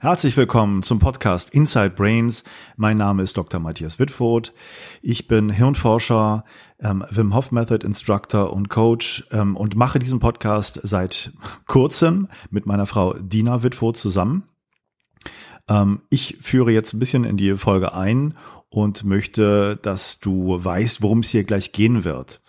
Herzlich willkommen zum Podcast Inside Brains. Mein Name ist Dr. Matthias Wittfurt. Ich bin Hirnforscher, ähm, Wim Hof Method Instructor und Coach ähm, und mache diesen Podcast seit kurzem mit meiner Frau Dina Wittfurt zusammen. Ähm, ich führe jetzt ein bisschen in die Folge ein und möchte, dass du weißt, worum es hier gleich gehen wird.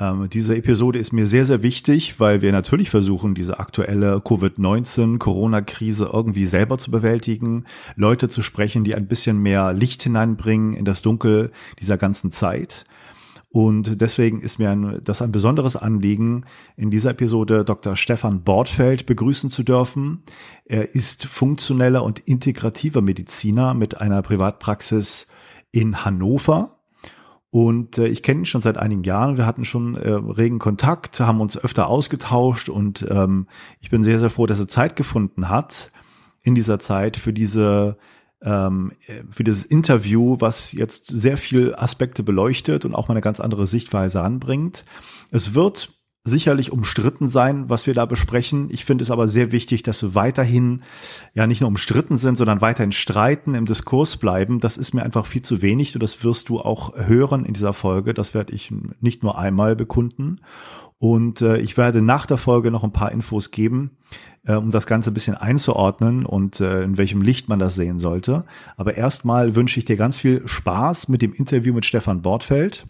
Ähm, diese Episode ist mir sehr, sehr wichtig, weil wir natürlich versuchen, diese aktuelle Covid-19-Corona-Krise irgendwie selber zu bewältigen, Leute zu sprechen, die ein bisschen mehr Licht hineinbringen in das Dunkel dieser ganzen Zeit. Und deswegen ist mir ein, das ein besonderes Anliegen, in dieser Episode Dr. Stefan Bordfeld begrüßen zu dürfen. Er ist funktioneller und integrativer Mediziner mit einer Privatpraxis in Hannover und äh, ich kenne ihn schon seit einigen Jahren. Wir hatten schon äh, regen Kontakt, haben uns öfter ausgetauscht und ähm, ich bin sehr, sehr froh, dass er Zeit gefunden hat in dieser Zeit für diese ähm, für dieses Interview, was jetzt sehr viel Aspekte beleuchtet und auch mal eine ganz andere Sichtweise anbringt. Es wird sicherlich umstritten sein, was wir da besprechen. Ich finde es aber sehr wichtig, dass wir weiterhin ja nicht nur umstritten sind, sondern weiterhin streiten, im Diskurs bleiben. Das ist mir einfach viel zu wenig und das wirst du auch hören in dieser Folge. Das werde ich nicht nur einmal bekunden. Und äh, ich werde nach der Folge noch ein paar Infos geben, äh, um das Ganze ein bisschen einzuordnen und äh, in welchem Licht man das sehen sollte. Aber erstmal wünsche ich dir ganz viel Spaß mit dem Interview mit Stefan Bortfeld.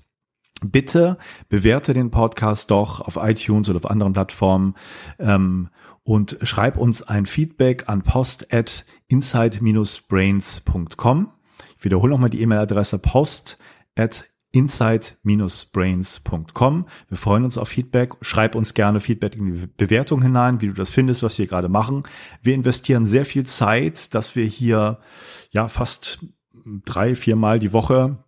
Bitte bewerte den Podcast doch auf iTunes oder auf anderen Plattformen ähm, und schreib uns ein Feedback an post at inside-brains.com. Ich wiederhole nochmal die E-Mail-Adresse post at inside-brains.com. Wir freuen uns auf Feedback. Schreib uns gerne Feedback in die Bewertung hinein, wie du das findest, was wir gerade machen. Wir investieren sehr viel Zeit, dass wir hier ja fast drei, viermal die Woche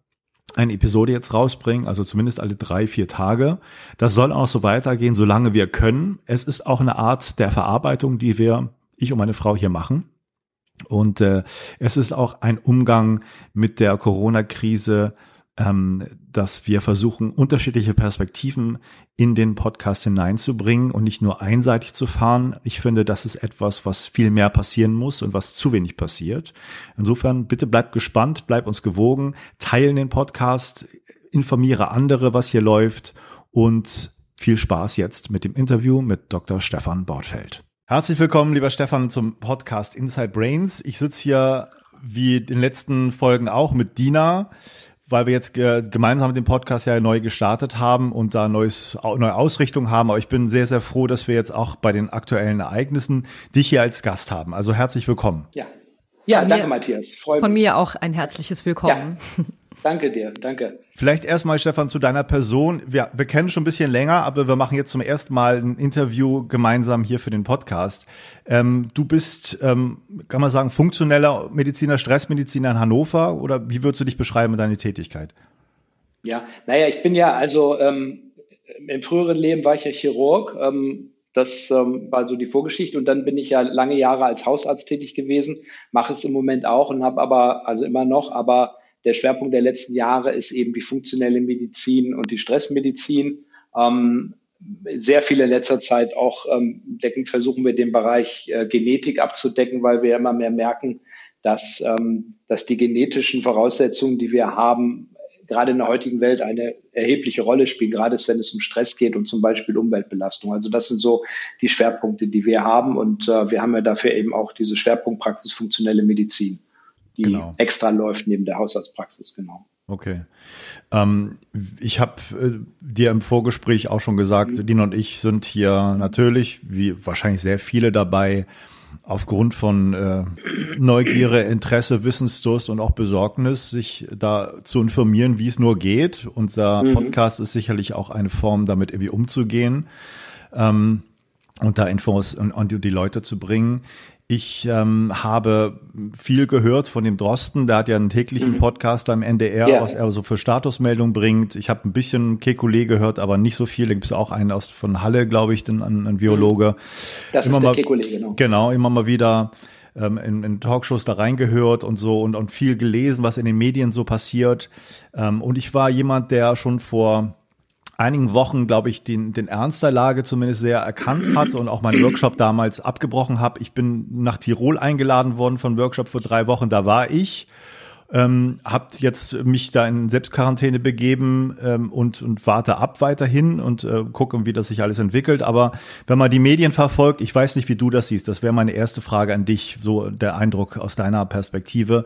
eine Episode jetzt rausbringen, also zumindest alle drei, vier Tage. Das soll auch so weitergehen, solange wir können. Es ist auch eine Art der Verarbeitung, die wir, ich und meine Frau hier machen. Und äh, es ist auch ein Umgang mit der Corona-Krise, ähm, dass wir versuchen, unterschiedliche Perspektiven in den Podcast hineinzubringen und nicht nur einseitig zu fahren. Ich finde, das ist etwas, was viel mehr passieren muss und was zu wenig passiert. Insofern, bitte bleibt gespannt, bleibt uns gewogen, teilen den Podcast, informiere andere, was hier läuft und viel Spaß jetzt mit dem Interview mit Dr. Stefan Bortfeld. Herzlich willkommen, lieber Stefan, zum Podcast Inside Brains. Ich sitze hier wie in den letzten Folgen auch mit Dina weil wir jetzt gemeinsam den Podcast ja neu gestartet haben und da neues, neue Ausrichtung haben. Aber ich bin sehr, sehr froh, dass wir jetzt auch bei den aktuellen Ereignissen dich hier als Gast haben. Also herzlich willkommen. Ja, ja danke, mir, Matthias. Freue Von mir auch ein herzliches Willkommen. Ja. Danke dir, danke. Vielleicht erstmal, Stefan, zu deiner Person. Wir, wir kennen schon ein bisschen länger, aber wir machen jetzt zum ersten Mal ein Interview gemeinsam hier für den Podcast. Ähm, du bist, ähm, kann man sagen, funktioneller Mediziner, Stressmediziner in Hannover oder wie würdest du dich beschreiben, deine Tätigkeit? Ja, naja, ich bin ja, also ähm, im früheren Leben war ich ja Chirurg. Ähm, das ähm, war so die Vorgeschichte. Und dann bin ich ja lange Jahre als Hausarzt tätig gewesen, mache es im Moment auch und habe aber, also immer noch, aber der Schwerpunkt der letzten Jahre ist eben die funktionelle Medizin und die Stressmedizin. Ähm, sehr viele in letzter Zeit auch ähm, decken, versuchen wir den Bereich äh, Genetik abzudecken, weil wir immer mehr merken, dass, ähm, dass die genetischen Voraussetzungen, die wir haben, gerade in der heutigen Welt eine erhebliche Rolle spielen, gerade wenn es um Stress geht und zum Beispiel Umweltbelastung. Also das sind so die Schwerpunkte, die wir haben und äh, wir haben ja dafür eben auch diese Schwerpunktpraxis funktionelle Medizin die genau. extra läuft neben der Hausarztpraxis, genau. Okay. Ähm, ich habe äh, dir im Vorgespräch auch schon gesagt, mhm. Dina und ich sind hier natürlich, wie wahrscheinlich sehr viele dabei, aufgrund von äh, Neugierde, Interesse, Wissensdurst und auch Besorgnis, sich da zu informieren, wie es nur geht. Unser mhm. Podcast ist sicherlich auch eine Form, damit irgendwie umzugehen ähm, und da Infos und, und die Leute zu bringen. Ich ähm, habe viel gehört von dem Drosten, der hat ja einen täglichen mhm. Podcast am NDR, ja. was er so für Statusmeldungen bringt. Ich habe ein bisschen Kekulé gehört, aber nicht so viel. Da gibt es auch einen aus von Halle, glaube ich, den, ein, ein Biologe. Das immer ist der Kekulé, genau. Genau, immer mal wieder ähm, in, in Talkshows da reingehört und so und, und viel gelesen, was in den Medien so passiert. Ähm, und ich war jemand, der schon vor einigen Wochen, glaube ich, den, den Ernst der Lage zumindest sehr erkannt hat und auch meinen Workshop damals abgebrochen habe. Ich bin nach Tirol eingeladen worden von Workshop für drei Wochen, da war ich. Ähm, habt jetzt mich da in Selbstquarantäne begeben ähm, und, und warte ab weiterhin und äh, gucke, wie das sich alles entwickelt. Aber wenn man die Medien verfolgt, ich weiß nicht, wie du das siehst, das wäre meine erste Frage an dich, so der Eindruck aus deiner Perspektive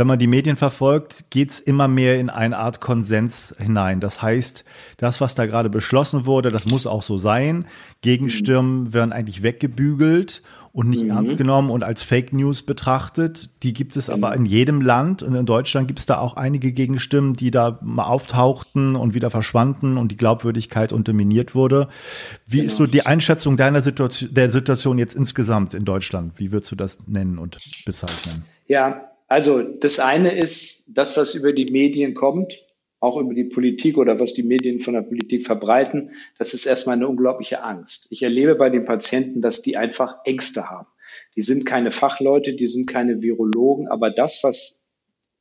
wenn man die Medien verfolgt, geht's immer mehr in eine Art Konsens hinein. Das heißt, das, was da gerade beschlossen wurde, das muss auch so sein. Gegenstimmen werden eigentlich weggebügelt und nicht mhm. ernst genommen und als Fake News betrachtet. Die gibt es aber in jedem Land und in Deutschland gibt es da auch einige Gegenstimmen, die da mal auftauchten und wieder verschwanden und die Glaubwürdigkeit unterminiert wurde. Wie genau. ist so die Einschätzung deiner Situation, der Situation jetzt insgesamt in Deutschland? Wie würdest du das nennen und bezeichnen? Ja, also das eine ist das, was über die Medien kommt, auch über die Politik oder was die Medien von der Politik verbreiten. Das ist erstmal eine unglaubliche Angst. Ich erlebe bei den Patienten, dass die einfach Ängste haben. Die sind keine Fachleute, die sind keine Virologen, aber das, was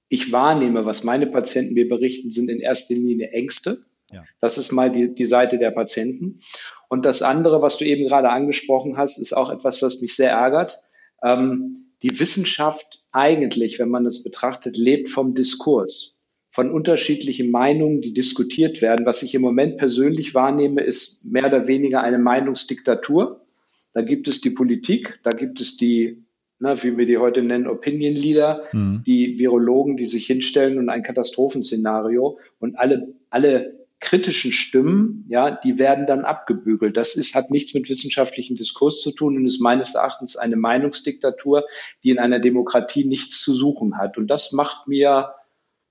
ich wahrnehme, was meine Patienten mir berichten, sind in erster Linie Ängste. Ja. Das ist mal die, die Seite der Patienten. Und das andere, was du eben gerade angesprochen hast, ist auch etwas, was mich sehr ärgert. Ähm, die Wissenschaft eigentlich, wenn man es betrachtet, lebt vom Diskurs, von unterschiedlichen Meinungen, die diskutiert werden. Was ich im Moment persönlich wahrnehme, ist mehr oder weniger eine Meinungsdiktatur. Da gibt es die Politik, da gibt es die, na, wie wir die heute nennen, Opinion Leader, mhm. die Virologen, die sich hinstellen und ein Katastrophenszenario und alle, alle kritischen Stimmen, ja, die werden dann abgebügelt. Das ist, hat nichts mit wissenschaftlichem Diskurs zu tun und ist meines Erachtens eine Meinungsdiktatur, die in einer Demokratie nichts zu suchen hat. Und das macht mir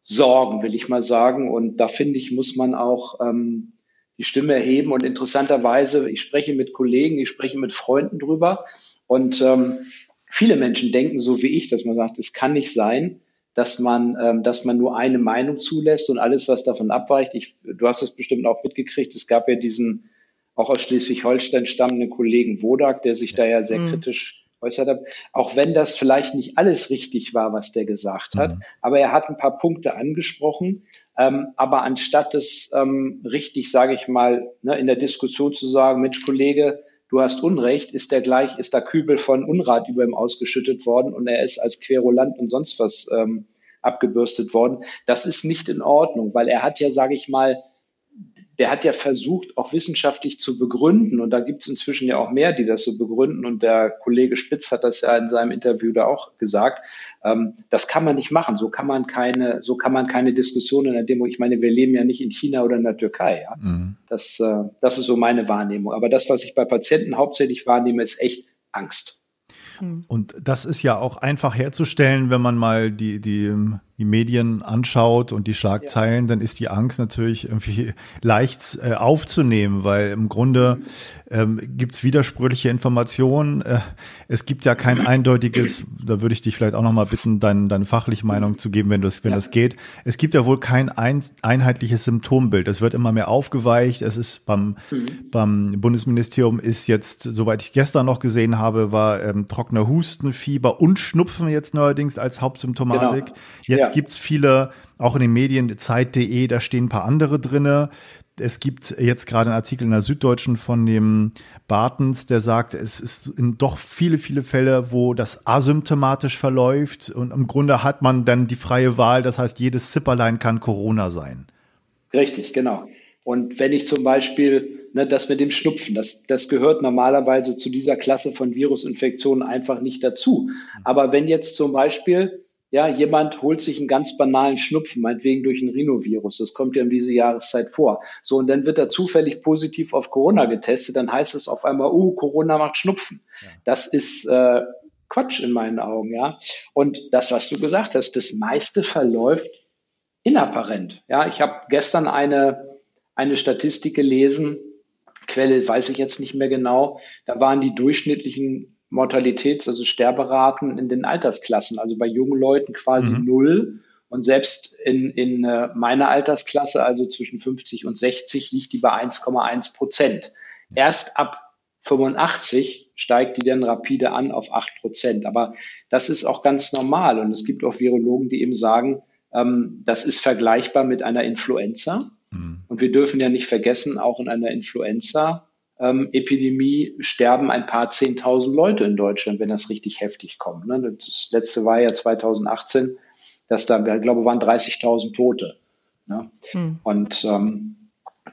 Sorgen, will ich mal sagen. Und da finde ich, muss man auch ähm, die Stimme erheben. Und interessanterweise, ich spreche mit Kollegen, ich spreche mit Freunden drüber. Und ähm, viele Menschen denken so wie ich, dass man sagt, es kann nicht sein, dass man, ähm, dass man nur eine Meinung zulässt und alles, was davon abweicht. Ich, du hast es bestimmt auch mitgekriegt. Es gab ja diesen auch aus Schleswig-Holstein stammenden Kollegen Wodak, der sich da ja sehr mhm. kritisch äußert hat. Auch wenn das vielleicht nicht alles richtig war, was der gesagt hat, mhm. aber er hat ein paar Punkte angesprochen. Ähm, aber anstatt es ähm, richtig, sage ich mal, ne, in der Diskussion zu sagen, Mensch, Kollege, du hast Unrecht, ist der gleich, ist da Kübel von Unrat über ihm ausgeschüttet worden und er ist als Querulant und sonst was ähm, abgebürstet worden. Das ist nicht in Ordnung, weil er hat ja, sage ich mal, der hat ja versucht, auch wissenschaftlich zu begründen. Und da gibt es inzwischen ja auch mehr, die das so begründen. Und der Kollege Spitz hat das ja in seinem Interview da auch gesagt. Ähm, das kann man nicht machen. So kann man keine, so kann man keine Diskussion in der Demo. Ich meine, wir leben ja nicht in China oder in der Türkei. Ja? Mhm. Das, äh, das ist so meine Wahrnehmung. Aber das, was ich bei Patienten hauptsächlich wahrnehme, ist echt Angst. Und das ist ja auch einfach herzustellen, wenn man mal die, die die Medien anschaut und die Schlagzeilen, ja. dann ist die Angst natürlich irgendwie leicht äh, aufzunehmen, weil im Grunde ähm, gibt es widersprüchliche Informationen. Äh, es gibt ja kein eindeutiges, da würde ich dich vielleicht auch nochmal bitten, dein, deine fachliche Meinung zu geben, wenn, das, wenn ja. das geht. Es gibt ja wohl kein ein, einheitliches Symptombild. Es wird immer mehr aufgeweicht. Es ist beim, mhm. beim Bundesministerium ist jetzt, soweit ich gestern noch gesehen habe, war ähm, trockener Husten, Fieber und Schnupfen jetzt neuerdings als Hauptsymptomatik. Genau. Jetzt ja. Gibt's viele, auch in den Medien, Zeit.de, da stehen ein paar andere drinne. Es gibt jetzt gerade einen Artikel in der Süddeutschen von dem Bartens, der sagt, es ist doch viele, viele Fälle, wo das asymptomatisch verläuft und im Grunde hat man dann die freie Wahl. Das heißt, jedes Zipperlein kann Corona sein. Richtig, genau. Und wenn ich zum Beispiel ne, das mit dem Schnupfen, das, das gehört normalerweise zu dieser Klasse von Virusinfektionen einfach nicht dazu. Aber wenn jetzt zum Beispiel ja, jemand holt sich einen ganz banalen Schnupfen, meinetwegen durch ein Rhinovirus. Das kommt ja um diese Jahreszeit vor. So, und dann wird er zufällig positiv auf Corona getestet. Dann heißt es auf einmal, uh, Corona macht Schnupfen. Ja. Das ist äh, Quatsch in meinen Augen, ja. Und das, was du gesagt hast, das meiste verläuft inapparent. Ja, ich habe gestern eine, eine Statistik gelesen, Quelle weiß ich jetzt nicht mehr genau. Da waren die durchschnittlichen Mortalitäts-, also Sterberaten in den Altersklassen, also bei jungen Leuten quasi mhm. null. Und selbst in, in äh, meiner Altersklasse, also zwischen 50 und 60, liegt die bei 1,1 Prozent. Erst ab 85 steigt die dann rapide an auf 8 Prozent. Aber das ist auch ganz normal. Und es gibt auch Virologen, die eben sagen, ähm, das ist vergleichbar mit einer Influenza. Mhm. Und wir dürfen ja nicht vergessen, auch in einer Influenza-Epidemie sterben ein paar Zehntausend Leute in Deutschland, wenn das richtig heftig kommt. Ne? Das letzte war ja 2018, dass da, ich glaube, waren 30.000 Tote. Ne? Mhm. Und ähm,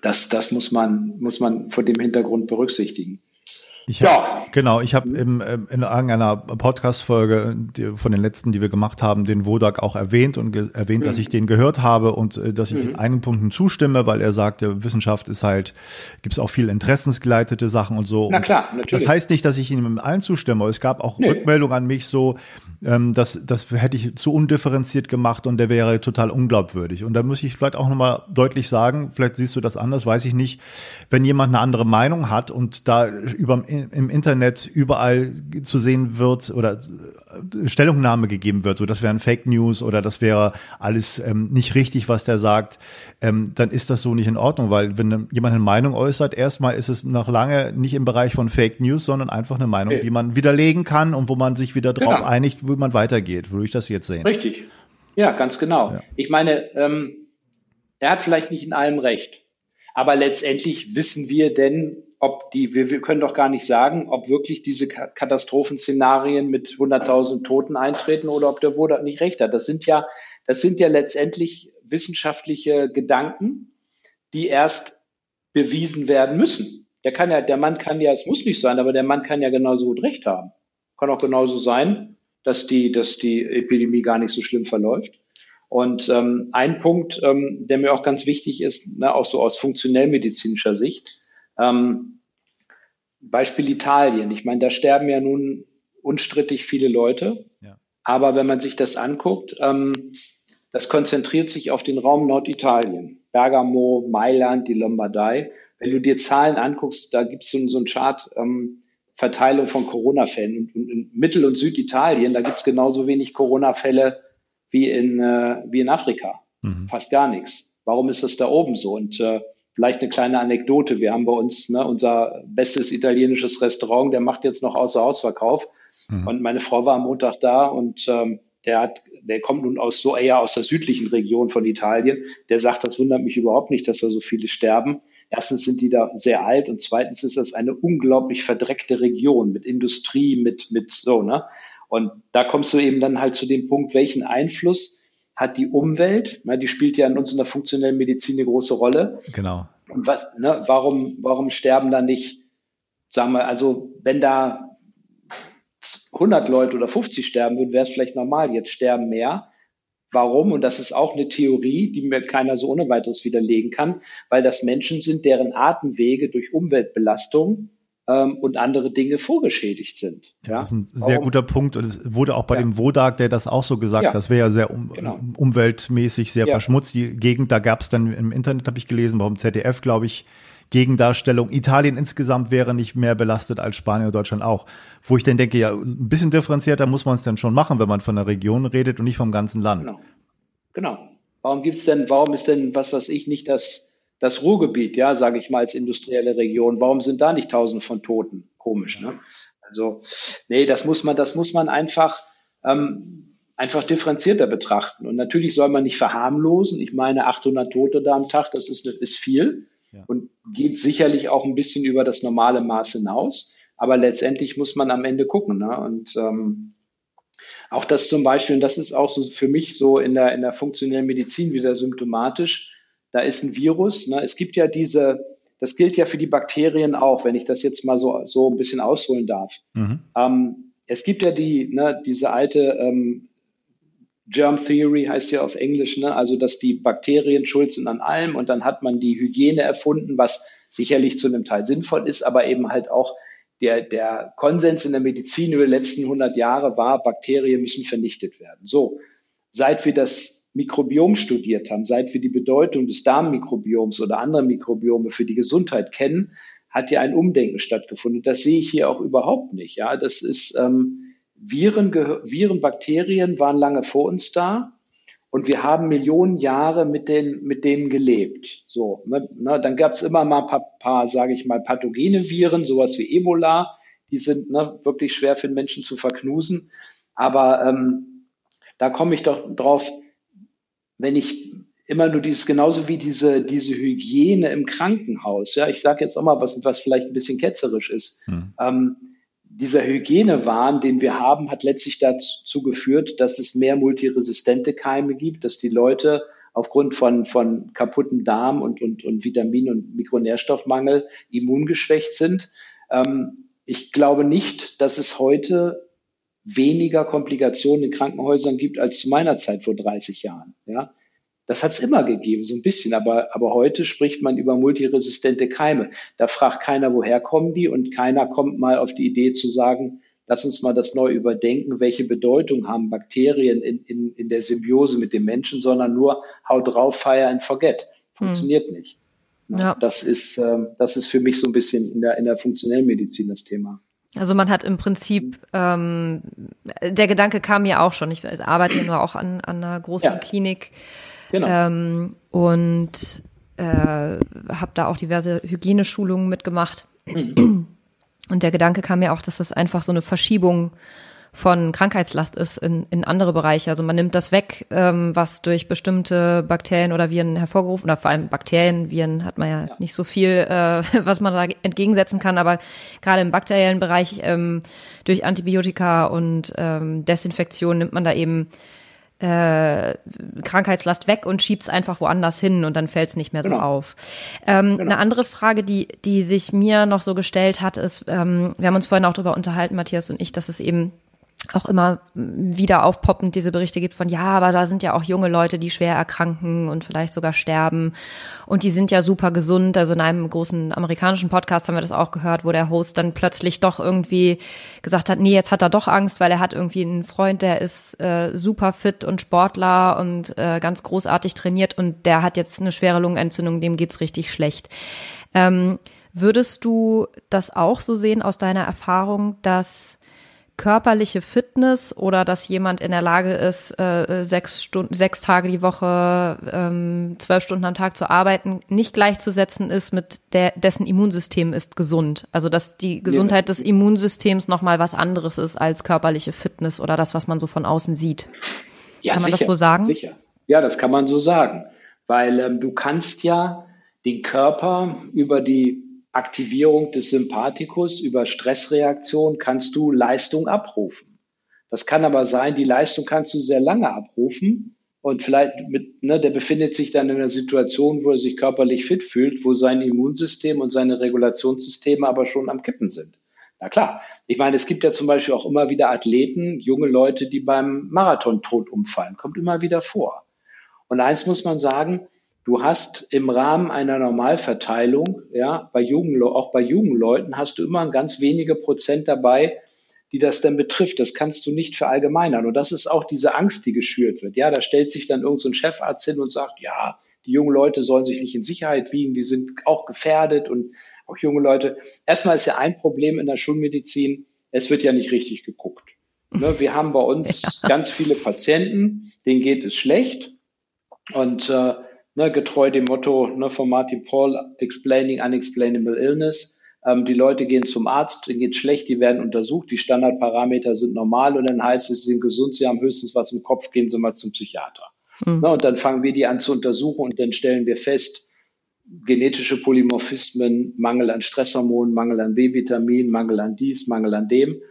das, das muss man, muss man vor dem Hintergrund berücksichtigen. Ich hab, ja. Genau, ich habe in irgendeiner Podcast-Folge von den letzten, die wir gemacht haben, den Wodak auch erwähnt und erwähnt, mhm. dass ich den gehört habe und äh, dass ich mhm. in einigen Punkten zustimme, weil er sagte, Wissenschaft ist halt, gibt es auch viel interessensgeleitete Sachen und so. Na klar, natürlich. Das heißt nicht, dass ich ihm allen zustimme, aber es gab auch nee. Rückmeldungen an mich so, ähm, das, das hätte ich zu undifferenziert gemacht und der wäre total unglaubwürdig. Und da muss ich vielleicht auch nochmal deutlich sagen, vielleicht siehst du das anders, weiß ich nicht, wenn jemand eine andere Meinung hat und da über im Internet überall zu sehen wird oder äh, Stellungnahme gegeben wird, so das wären Fake News oder das wäre alles ähm, nicht richtig, was der sagt, ähm, dann ist das so nicht in Ordnung, weil wenn jemand eine Meinung äußert, erstmal ist es noch lange nicht im Bereich von Fake News, sondern einfach eine Meinung, okay. die man widerlegen kann und wo man sich wieder drauf genau. einigt, wo man weitergeht. Würde ich das jetzt sehen? Richtig. Ja, ganz genau. Ja. Ich meine, ähm, er hat vielleicht nicht in allem recht. Aber letztendlich wissen wir denn, ob die, wir, wir können doch gar nicht sagen, ob wirklich diese Katastrophenszenarien mit 100.000 Toten eintreten oder ob der Wodak nicht recht hat. Das sind ja, das sind ja letztendlich wissenschaftliche Gedanken, die erst bewiesen werden müssen. Der kann ja, der Mann kann ja, es muss nicht sein, aber der Mann kann ja genauso gut recht haben. Kann auch genauso sein, dass die, dass die Epidemie gar nicht so schlimm verläuft. Und ähm, ein Punkt, ähm, der mir auch ganz wichtig ist, ne, auch so aus funktionellmedizinischer Sicht, ähm, Beispiel Italien. Ich meine, da sterben ja nun unstrittig viele Leute. Ja. Aber wenn man sich das anguckt, ähm, das konzentriert sich auf den Raum Norditalien. Bergamo, Mailand, die Lombardei. Wenn du dir Zahlen anguckst, da gibt es so, so einen Chart, ähm, Verteilung von Corona-Fällen. Und, in Mittel- und Süditalien, da gibt es genauso wenig Corona-Fälle wie in, äh, wie in Afrika. Mhm. Fast gar nichts. Warum ist das da oben so? Und äh, Vielleicht eine kleine Anekdote. Wir haben bei uns ne, unser bestes italienisches Restaurant, der macht jetzt noch Außerhausverkauf. Mhm. Und meine Frau war am Montag da und ähm, der hat, der kommt nun aus so eher aus der südlichen Region von Italien. Der sagt, das wundert mich überhaupt nicht, dass da so viele sterben. Erstens sind die da sehr alt und zweitens ist das eine unglaublich verdreckte Region mit Industrie, mit, mit so, ne? Und da kommst du eben dann halt zu dem Punkt, welchen Einfluss hat die Umwelt, na, die spielt ja in uns in der funktionellen Medizin eine große Rolle. Genau. Und was, ne, warum, warum sterben da nicht, sagen wir, also wenn da 100 Leute oder 50 sterben würden, wäre es vielleicht normal. Jetzt sterben mehr. Warum? Und das ist auch eine Theorie, die mir keiner so ohne weiteres widerlegen kann, weil das Menschen sind, deren Atemwege durch Umweltbelastung ähm, und andere Dinge vorgeschädigt sind. Ja, das ist ein sehr Warum? guter Punkt und es wurde auch bei ja. dem Wodak, der das auch so gesagt, ja. das wäre ja sehr um, genau. umweltmäßig sehr ja. verschmutzt. Die Gegend, da gab es dann im Internet, habe ich gelesen, warum ZDF, glaube ich, Gegendarstellung. Italien insgesamt wäre nicht mehr belastet als Spanien oder Deutschland auch. Wo ich dann denke, ja, ein bisschen differenzierter muss man es dann schon machen, wenn man von der Region redet und nicht vom ganzen Land. Genau. Genau. Warum gibt's denn, warum ist denn, was weiß ich, nicht das das Ruhrgebiet, ja, sage ich mal, als industrielle Region, warum sind da nicht tausend von Toten? Komisch, ne? Also, nee, das muss man, das muss man einfach, ähm, einfach differenzierter betrachten. Und natürlich soll man nicht verharmlosen. Ich meine, 800 Tote da am Tag, das ist, ist viel ja. und geht sicherlich auch ein bisschen über das normale Maß hinaus. Aber letztendlich muss man am Ende gucken. Ne? Und ähm, auch das zum Beispiel, und das ist auch so für mich so in der, in der funktionellen Medizin wieder symptomatisch, da ist ein Virus. Ne? Es gibt ja diese, das gilt ja für die Bakterien auch, wenn ich das jetzt mal so, so ein bisschen ausholen darf. Mhm. Ähm, es gibt ja die, ne, diese alte ähm, Germ Theory heißt ja auf Englisch, ne? also dass die Bakterien schuld sind an allem und dann hat man die Hygiene erfunden, was sicherlich zu einem Teil sinnvoll ist, aber eben halt auch der, der Konsens in der Medizin über die letzten 100 Jahre war, Bakterien müssen vernichtet werden. So, seit wir das Mikrobiom studiert haben, seit wir die Bedeutung des Darmmikrobioms oder anderer Mikrobiome für die Gesundheit kennen, hat ja ein Umdenken stattgefunden. Das sehe ich hier auch überhaupt nicht. Ja, das ist ähm, Viren, Viren, Bakterien waren lange vor uns da und wir haben Millionen Jahre mit, den, mit denen gelebt. So, ne, ne, dann gab es immer mal ein paar, paar sage ich mal, pathogene Viren, sowas wie Ebola. Die sind ne, wirklich schwer für den Menschen zu verknusen. Aber ähm, da komme ich doch drauf, wenn ich, immer nur dieses, genauso wie diese, diese Hygiene im Krankenhaus. Ja, ich sage jetzt auch mal was, was vielleicht ein bisschen ketzerisch ist. Hm. Ähm, dieser Hygienewahn, den wir haben, hat letztlich dazu geführt, dass es mehr multiresistente Keime gibt, dass die Leute aufgrund von, von kaputten Darm und, und, und Vitamin- und Mikronährstoffmangel immungeschwächt sind. Ähm, ich glaube nicht, dass es heute weniger Komplikationen in Krankenhäusern gibt als zu meiner Zeit vor 30 Jahren. Ja, das hat es immer gegeben, so ein bisschen. Aber, aber heute spricht man über multiresistente Keime. Da fragt keiner, woher kommen die und keiner kommt mal auf die Idee zu sagen, lass uns mal das neu überdenken, welche Bedeutung haben Bakterien in, in, in der Symbiose mit dem Menschen, sondern nur haut drauf, fire and forget. Funktioniert hm. nicht. Ja. Das ist, ähm, das ist für mich so ein bisschen in der, in der funktionellen Medizin das Thema. Also man hat im Prinzip, ähm, der Gedanke kam mir auch schon, ich arbeite ja nur auch an, an einer großen ja. Klinik Genau. Ähm, und äh, habe da auch diverse Hygieneschulungen mitgemacht. Mhm. Und der Gedanke kam mir auch, dass das einfach so eine Verschiebung von Krankheitslast ist in, in andere Bereiche. Also man nimmt das weg, ähm, was durch bestimmte Bakterien oder Viren hervorgerufen, oder vor allem Bakterien, Viren hat man ja, ja. nicht so viel, äh, was man da entgegensetzen kann, aber gerade im bakteriellen Bereich ähm, durch Antibiotika und ähm, Desinfektion nimmt man da eben äh, Krankheitslast weg und schiebt's einfach woanders hin und dann fällt's nicht mehr so genau. auf. Ähm, genau. Eine andere Frage, die, die sich mir noch so gestellt hat, ist, ähm, wir haben uns vorhin auch darüber unterhalten, Matthias und ich, dass es eben auch immer wieder aufpoppend diese Berichte gibt von, ja, aber da sind ja auch junge Leute, die schwer erkranken und vielleicht sogar sterben. Und die sind ja super gesund. Also in einem großen amerikanischen Podcast haben wir das auch gehört, wo der Host dann plötzlich doch irgendwie gesagt hat, nee, jetzt hat er doch Angst, weil er hat irgendwie einen Freund, der ist äh, super fit und Sportler und äh, ganz großartig trainiert und der hat jetzt eine schwere Lungenentzündung, dem geht's richtig schlecht. Ähm, würdest du das auch so sehen aus deiner Erfahrung, dass körperliche Fitness oder dass jemand in der Lage ist, äh, sechs Stunden, sechs Tage die Woche, ähm, zwölf Stunden am Tag zu arbeiten, nicht gleichzusetzen ist mit der, dessen Immunsystem ist gesund. Also dass die Gesundheit des Immunsystems nochmal was anderes ist als körperliche Fitness oder das, was man so von außen sieht. Ja, kann man sicher, das so sagen? Sicher. Ja, das kann man so sagen. Weil ähm, du kannst ja den Körper über die Aktivierung des Sympathikus über Stressreaktion kannst du Leistung abrufen. Das kann aber sein, die Leistung kannst du sehr lange abrufen und vielleicht mit, ne, der befindet sich dann in einer Situation, wo er sich körperlich fit fühlt, wo sein Immunsystem und seine Regulationssysteme aber schon am Kippen sind. Na klar, ich meine, es gibt ja zum Beispiel auch immer wieder Athleten, junge Leute, die beim Marathon tot umfallen, kommt immer wieder vor. Und eins muss man sagen, Du hast im Rahmen einer Normalverteilung, ja, bei jungen, auch bei jungen Leuten hast du immer ganz wenige Prozent dabei, die das dann betrifft. Das kannst du nicht verallgemeinern. Und das ist auch diese Angst, die geschürt wird. Ja, da stellt sich dann irgendein so Chefarzt hin und sagt, ja, die jungen Leute sollen sich nicht in Sicherheit wiegen, die sind auch gefährdet und auch junge Leute. Erstmal ist ja ein Problem in der Schulmedizin, es wird ja nicht richtig geguckt. Ne, wir haben bei uns ja. ganz viele Patienten, denen geht es schlecht und äh, ne, getreu dem Motto ne, von Martin Paul, Explaining Unexplainable Illness. Ähm, die Leute gehen zum Arzt, denen geht schlecht, die werden untersucht, die Standardparameter sind normal und dann heißt es, sie sind gesund, sie haben höchstens was im Kopf, gehen sie mal zum Psychiater. Mhm. Ne, und dann fangen wir die an zu untersuchen und dann stellen wir fest, genetische Polymorphismen, Mangel an Stresshormonen, Mangel an B-Vitamin, Mangel an dies, Mangel an dem.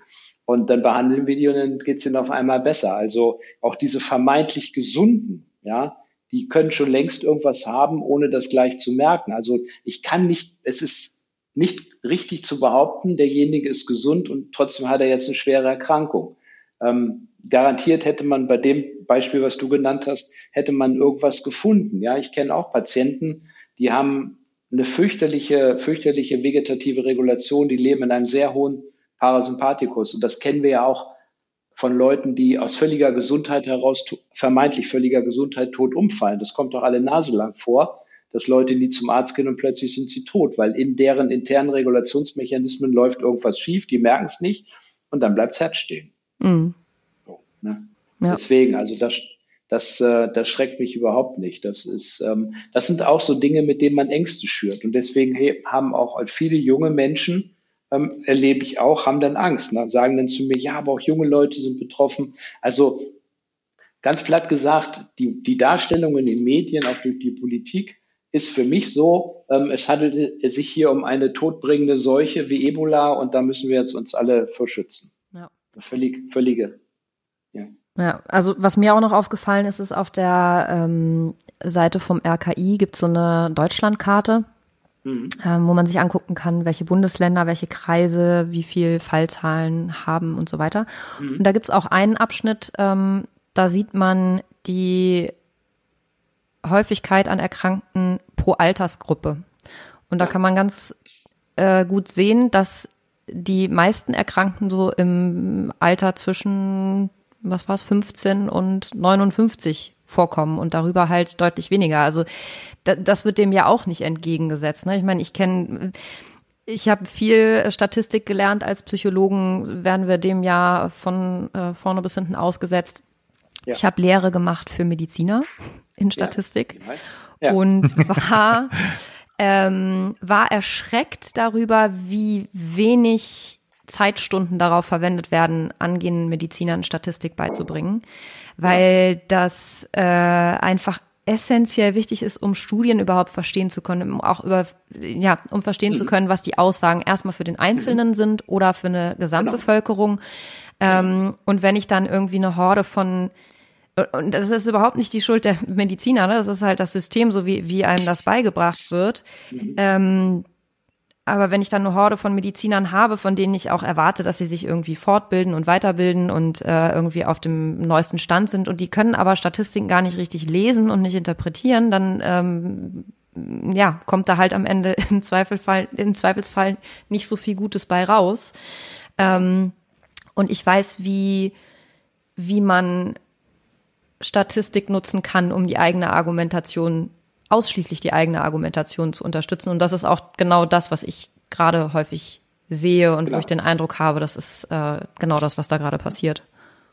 Und dann behandeln wir die und dann geht es ihnen auf einmal besser. Also auch diese vermeintlich gesunden, ja, die können schon längst irgendwas haben, ohne das gleich zu merken. Also ich kann nicht, es ist nicht richtig zu behaupten, derjenige ist gesund und trotzdem hat er jetzt eine schwere Erkrankung. Ähm, garantiert hätte man bei dem Beispiel, was du genannt hast, hätte man irgendwas gefunden. Ja, ich kenne auch Patienten, die haben eine fürchterliche, fürchterliche vegetative Regulation, die leben in einem sehr hohen Parasympathikus. Und das kennen wir ja auch von Leuten, die aus völliger Gesundheit heraus, vermeintlich völliger Gesundheit tot umfallen. Das kommt doch alle Nase lang vor, dass Leute nie zum Arzt gehen und plötzlich sind sie tot, weil in deren internen Regulationsmechanismen läuft irgendwas schief, die merken es nicht und dann bleibt das Herz stehen. Mhm. So, ne? ja. Deswegen, also das, das, äh, das schreckt mich überhaupt nicht. Das ist, ähm, das sind auch so Dinge, mit denen man Ängste schürt. Und deswegen haben auch viele junge Menschen ähm, erlebe ich auch, haben dann Angst, ne? sagen dann zu mir, ja, aber auch junge Leute sind betroffen. Also ganz platt gesagt, die, die Darstellung in den Medien, auch durch die Politik, ist für mich so, ähm, es handelt sich hier um eine todbringende Seuche wie Ebola und da müssen wir jetzt uns alle verschützen. Ja. Völlig, völlige. Ja. ja, also was mir auch noch aufgefallen ist, ist auf der ähm, Seite vom RKI gibt es so eine Deutschlandkarte, mhm. ähm, wo man sich angucken kann, welche Bundesländer, welche Kreise, wie viel Fallzahlen haben und so weiter. Mhm. Und da gibt es auch einen Abschnitt, ähm, da sieht man die Häufigkeit an Erkrankten pro Altersgruppe. Und da kann man ganz äh, gut sehen, dass die meisten Erkrankten so im Alter zwischen, was war es, 15 und 59 vorkommen und darüber halt deutlich weniger. Also da, das wird dem ja auch nicht entgegengesetzt. Ne? Ich meine, ich kenne ich habe viel Statistik gelernt. Als Psychologen werden wir dem ja von äh, vorne bis hinten ausgesetzt. Ja. Ich habe Lehre gemacht für Mediziner in Statistik ja. Ja. und war, ähm, war erschreckt darüber, wie wenig Zeitstunden darauf verwendet werden, angehenden Medizinern Statistik beizubringen, weil das äh, einfach essentiell wichtig ist, um Studien überhaupt verstehen zu können, um auch über, ja, um verstehen mhm. zu können, was die Aussagen erstmal für den Einzelnen mhm. sind oder für eine Gesamtbevölkerung. Genau. Ähm, und wenn ich dann irgendwie eine Horde von und das ist überhaupt nicht die Schuld der Mediziner, ne? das ist halt das System, so wie, wie einem das beigebracht wird. Mhm. Ähm, aber wenn ich dann eine Horde von Medizinern habe, von denen ich auch erwarte, dass sie sich irgendwie fortbilden und weiterbilden und äh, irgendwie auf dem neuesten Stand sind und die können aber Statistiken gar nicht richtig lesen und nicht interpretieren, dann ähm, ja, kommt da halt am Ende im Zweifelsfall, im Zweifelsfall nicht so viel Gutes bei raus. Ähm, und ich weiß, wie, wie man Statistik nutzen kann, um die eigene Argumentation, ausschließlich die eigene Argumentation zu unterstützen. Und das ist auch genau das, was ich gerade häufig sehe und genau. wo ich den Eindruck habe, das ist äh, genau das, was da gerade passiert.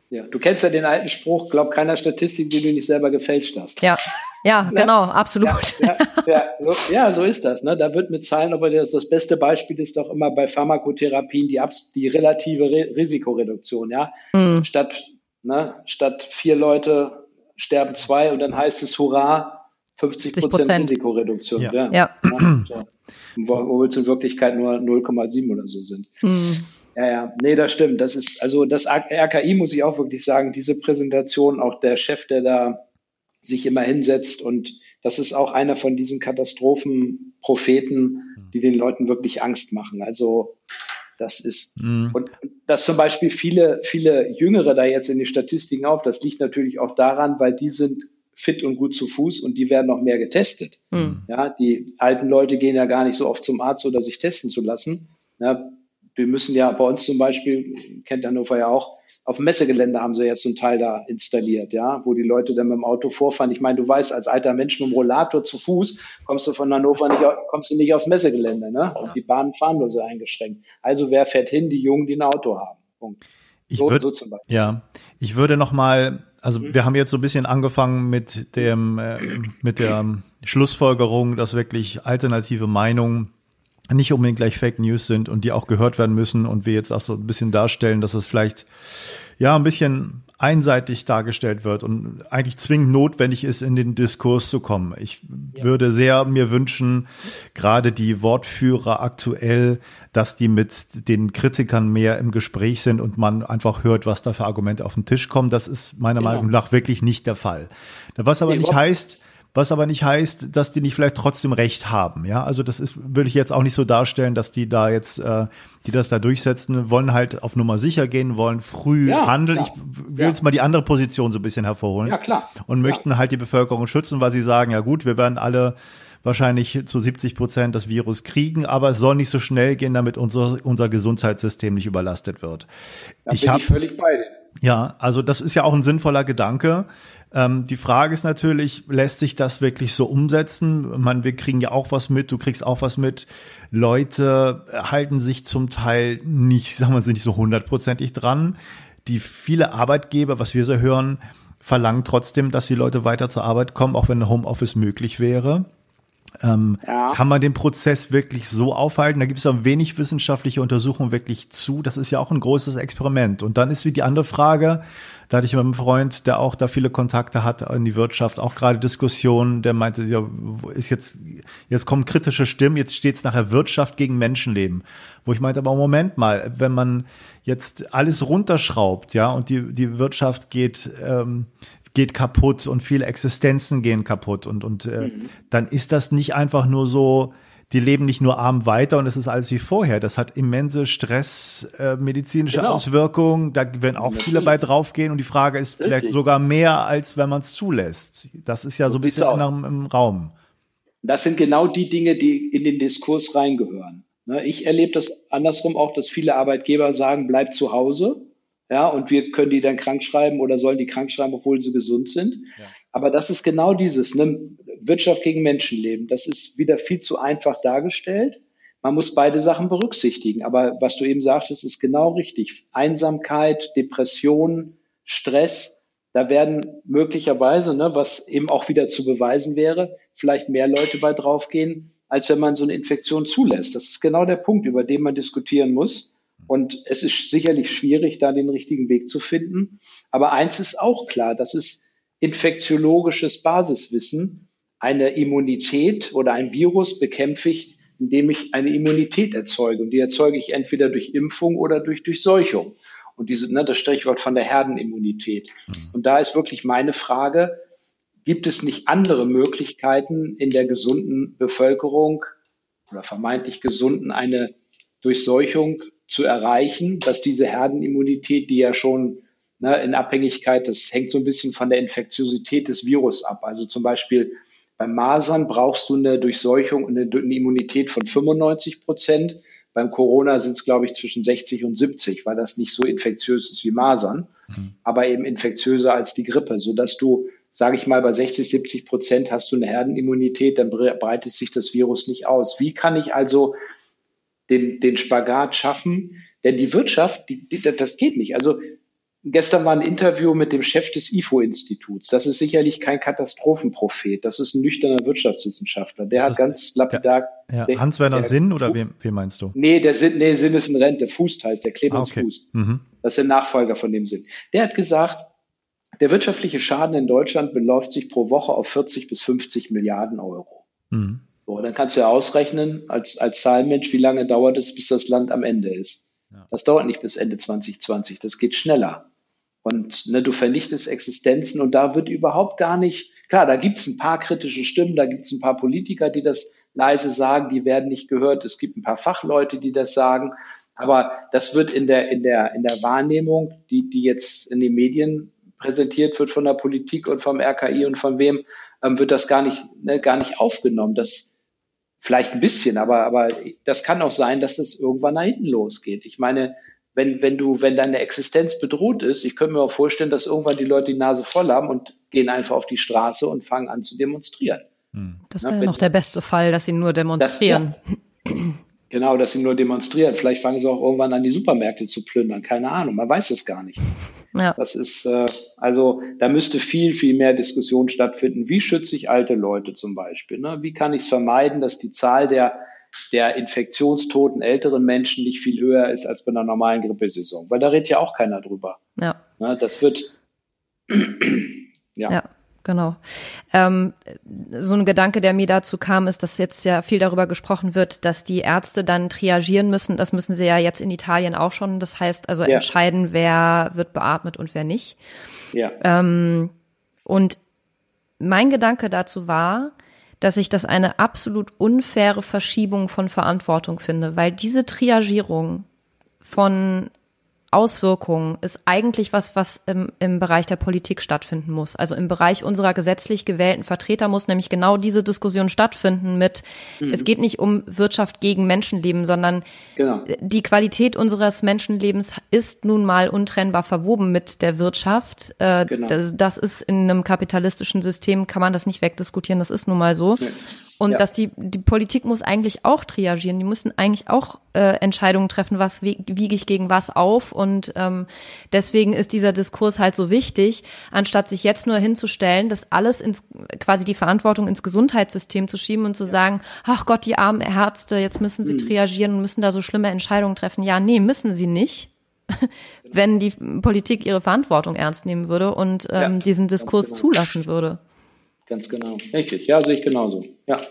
Ja, du kennst ja den alten Spruch, glaub keiner Statistik, die du nicht selber gefälscht hast. Ja, ja, ne? genau, absolut. Ja, ja, ja, ja, so ist das. Ne? Da wird mit Zahlen, aber das, das beste Beispiel ist doch immer bei Pharmakotherapien die, die relative Re Risikoreduktion. Ja, mhm. statt ne, statt vier Leute sterben zwei und dann heißt es Hurra, 50 Prozent Risikoreduktion. Ja. ja. ja. So. Obwohl es in Wirklichkeit nur 0,7 oder so sind. Mhm. Ja, ja, nee, das stimmt. Das ist, also das RKI muss ich auch wirklich sagen, diese Präsentation, auch der Chef, der da sich immer hinsetzt und das ist auch einer von diesen Katastrophenpropheten, die den Leuten wirklich Angst machen. Also das ist, mhm. und dass zum Beispiel viele, viele Jüngere da jetzt in die Statistiken auf, das liegt natürlich auch daran, weil die sind fit und gut zu Fuß und die werden noch mehr getestet. Mhm. Ja, die alten Leute gehen ja gar nicht so oft zum Arzt oder sich testen zu lassen. Ja, wir müssen ja bei uns zum Beispiel, kennt Hannover ja auch, auf dem Messegelände haben sie jetzt einen Teil da installiert, ja, wo die Leute dann mit dem Auto vorfahren. Ich meine, du weißt, als alter Mensch mit dem Rollator zu Fuß kommst du von Hannover nicht, kommst du nicht aufs Messegelände, ne? Und die Bahnen fahren nur so eingeschränkt. Also wer fährt hin? Die Jungen, die ein Auto haben. Punkt. Ich so, würd, so Ja, ich würde noch mal, also mhm. wir haben jetzt so ein bisschen angefangen mit dem, äh, mit der Schlussfolgerung, dass wirklich alternative Meinungen nicht unbedingt gleich Fake News sind und die auch gehört werden müssen und wir jetzt auch so ein bisschen darstellen, dass es vielleicht ja ein bisschen einseitig dargestellt wird und eigentlich zwingend notwendig ist, in den Diskurs zu kommen. Ich ja. würde sehr mir wünschen, gerade die Wortführer aktuell, dass die mit den Kritikern mehr im Gespräch sind und man einfach hört, was da für Argumente auf den Tisch kommen. Das ist meiner genau. Meinung nach wirklich nicht der Fall. Was aber nicht heißt, was aber nicht heißt, dass die nicht vielleicht trotzdem Recht haben. Ja, also das ist, würde ich jetzt auch nicht so darstellen, dass die da jetzt, äh, die das da durchsetzen, wollen halt auf Nummer sicher gehen, wollen früh ja, handeln. Klar. Ich will ja. jetzt mal die andere Position so ein bisschen hervorholen. Ja, klar. Und möchten ja. halt die Bevölkerung schützen, weil sie sagen, ja gut, wir werden alle wahrscheinlich zu 70 Prozent das Virus kriegen, aber es soll nicht so schnell gehen, damit unser, unser Gesundheitssystem nicht überlastet wird. Da ich bin hab, ich völlig bei dir. Ja, also das ist ja auch ein sinnvoller Gedanke. Ähm, die Frage ist natürlich, lässt sich das wirklich so umsetzen? Man, wir kriegen ja auch was mit, du kriegst auch was mit. Leute halten sich zum Teil nicht, sagen wir, sind nicht so hundertprozentig dran. Die viele Arbeitgeber, was wir so hören, verlangen trotzdem, dass die Leute weiter zur Arbeit kommen, auch wenn Homeoffice möglich wäre. Ähm, ja. Kann man den Prozess wirklich so aufhalten? Da gibt es auch wenig wissenschaftliche Untersuchungen wirklich zu. Das ist ja auch ein großes Experiment. Und dann ist wie die andere Frage, da hatte ich mit einem Freund, der auch da viele Kontakte hat in die Wirtschaft, auch gerade Diskussionen, der meinte, ja, ist jetzt, jetzt kommen kritische Stimmen, jetzt steht es nachher Wirtschaft gegen Menschenleben. Wo ich meinte, aber Moment mal, wenn man jetzt alles runterschraubt, ja, und die, die Wirtschaft geht, ähm, geht kaputt und viele Existenzen gehen kaputt und, und äh, mhm. dann ist das nicht einfach nur so, die leben nicht nur arm weiter und es ist alles wie vorher. Das hat immense Stress, äh, medizinische genau. Auswirkungen. Da werden auch Natürlich. viele bei draufgehen und die Frage ist Richtig. vielleicht sogar mehr, als wenn man es zulässt. Das ist ja so, so ein bisschen im, im Raum. Das sind genau die Dinge, die in den Diskurs reingehören. Ne, ich erlebe das andersrum auch, dass viele Arbeitgeber sagen, bleib zu Hause ja, und wir können die dann krank schreiben oder sollen die krank schreiben, obwohl sie gesund sind. Ja. Aber das ist genau dieses, ne? Wirtschaft gegen Menschenleben. Das ist wieder viel zu einfach dargestellt. Man muss beide Sachen berücksichtigen. Aber was du eben sagtest, ist genau richtig. Einsamkeit, Depression, Stress, da werden möglicherweise, ne, was eben auch wieder zu beweisen wäre, vielleicht mehr Leute bei draufgehen, als wenn man so eine Infektion zulässt. Das ist genau der Punkt, über den man diskutieren muss. Und es ist sicherlich schwierig, da den richtigen Weg zu finden. Aber eins ist auch klar, das ist infektiologisches Basiswissen. Eine Immunität oder ein Virus bekämpfe ich, indem ich eine Immunität erzeuge. Und die erzeuge ich entweder durch Impfung oder durch Durchseuchung. Und diese, ne, das Strichwort von der Herdenimmunität. Mhm. Und da ist wirklich meine Frage, gibt es nicht andere Möglichkeiten in der gesunden Bevölkerung oder vermeintlich gesunden eine Durchseuchung zu erreichen, dass diese Herdenimmunität, die ja schon ne, in Abhängigkeit, das hängt so ein bisschen von der Infektiosität des Virus ab. Also zum Beispiel beim Masern brauchst du eine Durchseuchung und eine, eine Immunität von 95 Prozent. Beim Corona sind es, glaube ich, zwischen 60 und 70, weil das nicht so infektiös ist wie Masern, mhm. aber eben infektiöser als die Grippe, sodass du, sage ich mal, bei 60, 70 Prozent hast du eine Herdenimmunität, dann breitet sich das Virus nicht aus. Wie kann ich also den, den Spagat schaffen. Denn die Wirtschaft, die, die, das geht nicht. Also gestern war ein Interview mit dem Chef des IFO-Instituts. Das ist sicherlich kein Katastrophenprophet. Das ist ein nüchterner Wirtschaftswissenschaftler. Der hat ganz lapidar. Ja, ja. Hans-Werner Sinn oder wem, wem meinst du? Nee, der Sinn, nee, Sinn ist ein Rente. Fußt heißt der Clemens ah, okay. Fußt. Mhm. Das ist der Nachfolger von dem Sinn. Der hat gesagt, der wirtschaftliche Schaden in Deutschland beläuft sich pro Woche auf 40 bis 50 Milliarden Euro. Mhm. So, dann kannst du ja ausrechnen, als, als Zahlmensch, wie lange dauert es, bis das Land am Ende ist. Ja. Das dauert nicht bis Ende 2020, das geht schneller. Und ne, du vernichtest Existenzen und da wird überhaupt gar nicht, klar, da gibt es ein paar kritische Stimmen, da gibt es ein paar Politiker, die das leise sagen, die werden nicht gehört. Es gibt ein paar Fachleute, die das sagen. Aber das wird in der, in der, in der Wahrnehmung, die, die jetzt in den Medien präsentiert wird von der Politik und vom RKI und von wem, ähm, wird das gar nicht, ne, gar nicht aufgenommen. Das vielleicht ein bisschen, aber, aber das kann auch sein, dass das irgendwann nach hinten losgeht. Ich meine, wenn, wenn du, wenn deine Existenz bedroht ist, ich könnte mir auch vorstellen, dass irgendwann die Leute die Nase voll haben und gehen einfach auf die Straße und fangen an zu demonstrieren. Hm. Das wäre ja, noch der beste Fall, dass sie nur demonstrieren. Das, ja. Genau, dass sie nur demonstrieren. Vielleicht fangen sie auch irgendwann an, die Supermärkte zu plündern. Keine Ahnung, man weiß es gar nicht. Ja. Das ist, äh, also da müsste viel, viel mehr Diskussion stattfinden. Wie schütze ich alte Leute zum Beispiel? Ne? Wie kann ich es vermeiden, dass die Zahl der, der infektionstoten älteren Menschen nicht viel höher ist als bei einer normalen Grippesaison? Weil da redet ja auch keiner drüber. Ja. Ne? Das wird, ja. ja genau. Ähm, so ein Gedanke, der mir dazu kam, ist, dass jetzt ja viel darüber gesprochen wird, dass die Ärzte dann triagieren müssen. Das müssen sie ja jetzt in Italien auch schon. Das heißt also ja. entscheiden, wer wird beatmet und wer nicht. Ja. Ähm, und mein Gedanke dazu war, dass ich das eine absolut unfaire Verschiebung von Verantwortung finde, weil diese Triagierung von Auswirkungen ist eigentlich was, was im, im Bereich der Politik stattfinden muss. Also im Bereich unserer gesetzlich gewählten Vertreter muss nämlich genau diese Diskussion stattfinden mit, mhm. es geht nicht um Wirtschaft gegen Menschenleben, sondern genau. die Qualität unseres Menschenlebens ist nun mal untrennbar verwoben mit der Wirtschaft. Äh, genau. das, das ist in einem kapitalistischen System, kann man das nicht wegdiskutieren, das ist nun mal so. Und ja. dass die, die Politik muss eigentlich auch triagieren. Die müssen eigentlich auch äh, Entscheidungen treffen, was wiege ich gegen was auf. Und ähm, deswegen ist dieser Diskurs halt so wichtig, anstatt sich jetzt nur hinzustellen, das alles ins quasi die Verantwortung ins Gesundheitssystem zu schieben und zu ja. sagen, ach Gott, die armen Ärzte, jetzt müssen sie mhm. triagieren und müssen da so schlimme Entscheidungen treffen. Ja, nee, müssen sie nicht. wenn die Politik ihre Verantwortung ernst nehmen würde und ähm, ja, diesen Diskurs genau. zulassen würde. Ganz genau. Richtig. Ja, sehe ich genauso. Ja,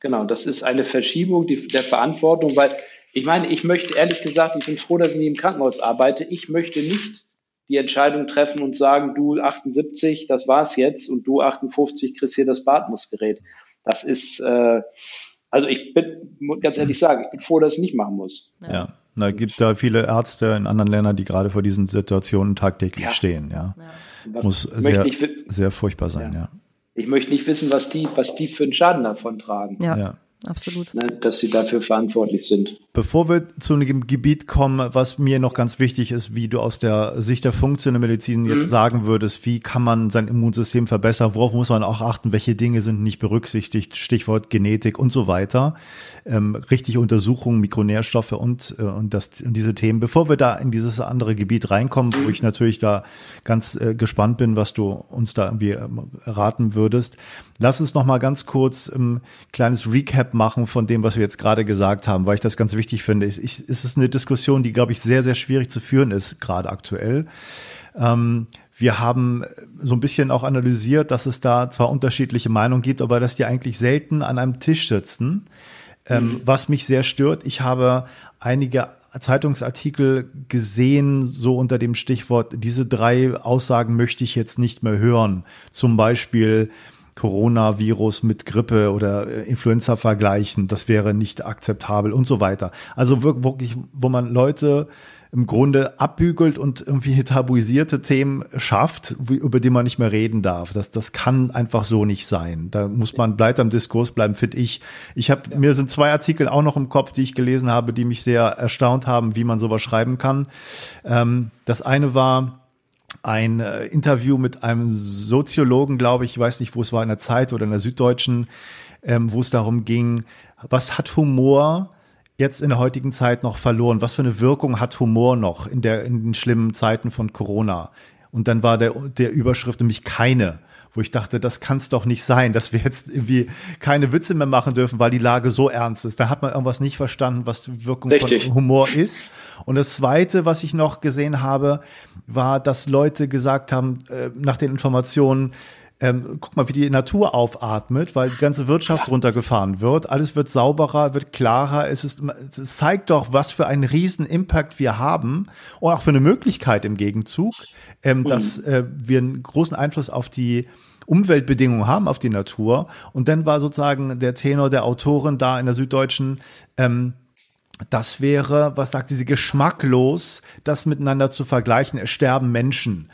genau. Das ist eine Verschiebung der Verantwortung, weil ich meine, ich möchte ehrlich gesagt, ich bin froh, dass ich nicht im Krankenhaus arbeite. Ich möchte nicht die Entscheidung treffen und sagen, du 78, das war's jetzt und du 58 kriegst hier das Beatmungsgerät. Das ist, äh, also ich bin, muss ganz ehrlich sagen, ich bin froh, dass ich nicht machen muss. Ja. ja. Da gibt da viele Ärzte in anderen Ländern, die gerade vor diesen Situationen tagtäglich ja. stehen, ja. ja. Muss sehr, sehr furchtbar sein, ja. Ich möchte nicht wissen, was die, was die für einen Schaden davon tragen. Ja. ja absolut. Ne, dass sie dafür verantwortlich sind. Bevor wir zu einem Gebiet kommen, was mir noch ganz wichtig ist, wie du aus der Sicht der funktionellen Medizin jetzt mhm. sagen würdest, wie kann man sein Immunsystem verbessern, worauf muss man auch achten, welche Dinge sind nicht berücksichtigt, Stichwort Genetik und so weiter, ähm, richtig Untersuchungen, Mikronährstoffe und, äh, und, das, und diese Themen. Bevor wir da in dieses andere Gebiet reinkommen, wo ich natürlich da ganz äh, gespannt bin, was du uns da irgendwie ähm, raten würdest, lass uns noch mal ganz kurz ein ähm, kleines Recap machen von dem, was wir jetzt gerade gesagt haben, weil ich das ganz wichtig finde. Ich, ich, es ist eine Diskussion, die, glaube ich, sehr, sehr schwierig zu führen ist, gerade aktuell. Ähm, wir haben so ein bisschen auch analysiert, dass es da zwar unterschiedliche Meinungen gibt, aber dass die eigentlich selten an einem Tisch sitzen. Ähm, mhm. Was mich sehr stört, ich habe einige Zeitungsartikel gesehen, so unter dem Stichwort, diese drei Aussagen möchte ich jetzt nicht mehr hören. Zum Beispiel, Coronavirus mit Grippe oder äh, Influenza vergleichen. Das wäre nicht akzeptabel und so weiter. Also wirklich, wo man Leute im Grunde abbügelt und irgendwie tabuisierte Themen schafft, über die man nicht mehr reden darf. Das, das kann einfach so nicht sein. Da muss man bleibt am Diskurs bleiben, finde ich. Ich habe ja. mir sind zwei Artikel auch noch im Kopf, die ich gelesen habe, die mich sehr erstaunt haben, wie man sowas schreiben kann. Ähm, das eine war ein äh, Interview mit einem Soziologen, glaube ich, ich weiß nicht, wo es war, in der Zeit oder in der Süddeutschen, ähm, wo es darum ging, was hat Humor jetzt in der heutigen Zeit noch verloren? Was für eine Wirkung hat Humor noch in der in den schlimmen Zeiten von Corona? Und dann war der der Überschrift nämlich keine wo ich dachte, das kann es doch nicht sein, dass wir jetzt irgendwie keine Witze mehr machen dürfen, weil die Lage so ernst ist. Da hat man irgendwas nicht verstanden, was die Wirkung Richtig. von Humor ist. Und das Zweite, was ich noch gesehen habe, war, dass Leute gesagt haben, äh, nach den Informationen, ähm, guck mal, wie die Natur aufatmet, weil die ganze Wirtschaft runtergefahren wird. Alles wird sauberer, wird klarer. Es, ist, es zeigt doch, was für einen riesen Impact wir haben und auch für eine Möglichkeit im Gegenzug, ähm, mhm. dass äh, wir einen großen Einfluss auf die Umweltbedingungen haben auf die Natur. Und dann war sozusagen der Tenor der Autorin da in der Süddeutschen, ähm, das wäre, was sagt sie, geschmacklos, das miteinander zu vergleichen. Es sterben Menschen.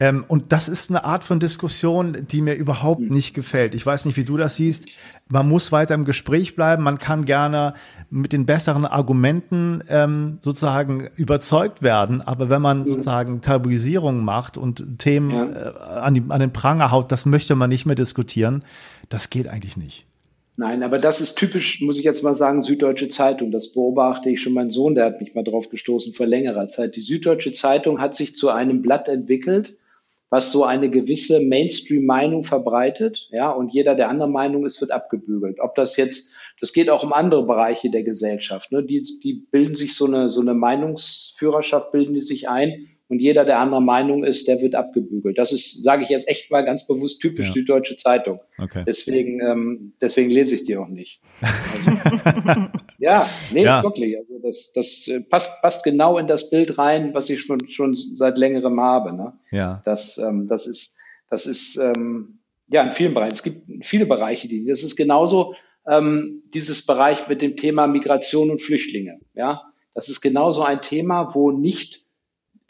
Ähm, und das ist eine Art von Diskussion, die mir überhaupt nicht gefällt. Ich weiß nicht, wie du das siehst. Man muss weiter im Gespräch bleiben. Man kann gerne mit den besseren Argumenten ähm, sozusagen überzeugt werden. Aber wenn man sozusagen Tabuisierung macht und Themen äh, an, die, an den Pranger haut, das möchte man nicht mehr diskutieren. Das geht eigentlich nicht. Nein, aber das ist typisch, muss ich jetzt mal sagen, Süddeutsche Zeitung. Das beobachte ich schon. Mein Sohn, der hat mich mal drauf gestoßen vor längerer Zeit. Die Süddeutsche Zeitung hat sich zu einem Blatt entwickelt, was so eine gewisse Mainstream-Meinung verbreitet. Ja, und jeder, der andere Meinung ist, wird abgebügelt. Ob das jetzt, das geht auch um andere Bereiche der Gesellschaft. Ne? Die, die bilden sich so eine, so eine Meinungsführerschaft, bilden die sich ein und jeder, der anderer Meinung ist, der wird abgebügelt. Das ist, sage ich jetzt echt mal ganz bewusst, typisch ja. die Deutsche Zeitung. Okay. Deswegen, ähm, deswegen lese ich die auch nicht. Also, ja, nee, ja. wirklich. Also das, das äh, passt, passt genau in das Bild rein, was ich schon, schon seit längerem habe. Ne? Ja. Das, ähm, das ist, das ist ähm, ja in vielen Bereichen. Es gibt viele Bereiche, die. Das ist genauso ähm, dieses Bereich mit dem Thema Migration und Flüchtlinge. Ja, das ist genauso ein Thema, wo nicht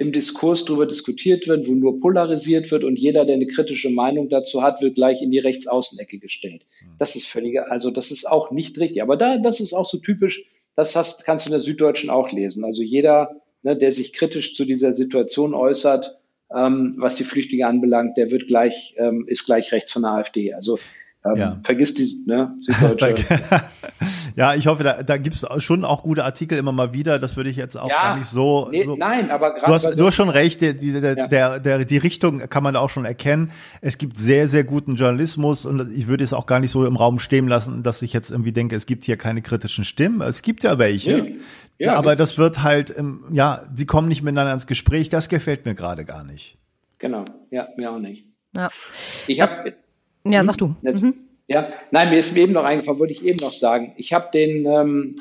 im Diskurs darüber diskutiert wird, wo nur polarisiert wird und jeder, der eine kritische Meinung dazu hat, wird gleich in die Rechtsaußenecke gestellt. Hm. Das ist völlig, also das ist auch nicht richtig. Aber da, das ist auch so typisch, das hast, kannst du in der Süddeutschen auch lesen. Also jeder, ne, der sich kritisch zu dieser Situation äußert, ähm, was die Flüchtlinge anbelangt, der wird gleich, ähm, ist gleich rechts von der AfD. Also Ähm, ja. Vergiss die ne, Süddeutsche. ja, ich hoffe, da, da gibt es schon auch gute Artikel immer mal wieder. Das würde ich jetzt auch ja, gar nicht so, nee, so. Nein, aber gerade. Du hast, du hast schon recht, die, die, ja. der, der, die Richtung kann man da auch schon erkennen. Es gibt sehr, sehr guten Journalismus und ich würde es auch gar nicht so im Raum stehen lassen, dass ich jetzt irgendwie denke, es gibt hier keine kritischen Stimmen. Es gibt ja welche. Nee. Ja, aber das wird halt, ja, sie kommen nicht miteinander ins Gespräch. Das gefällt mir gerade gar nicht. Genau, ja, mir auch nicht. Ja. Ich habe ja, sag du. Mhm. Ja, nein, mir ist eben noch eingefallen, wollte ich eben noch sagen. Ich habe den, ähm,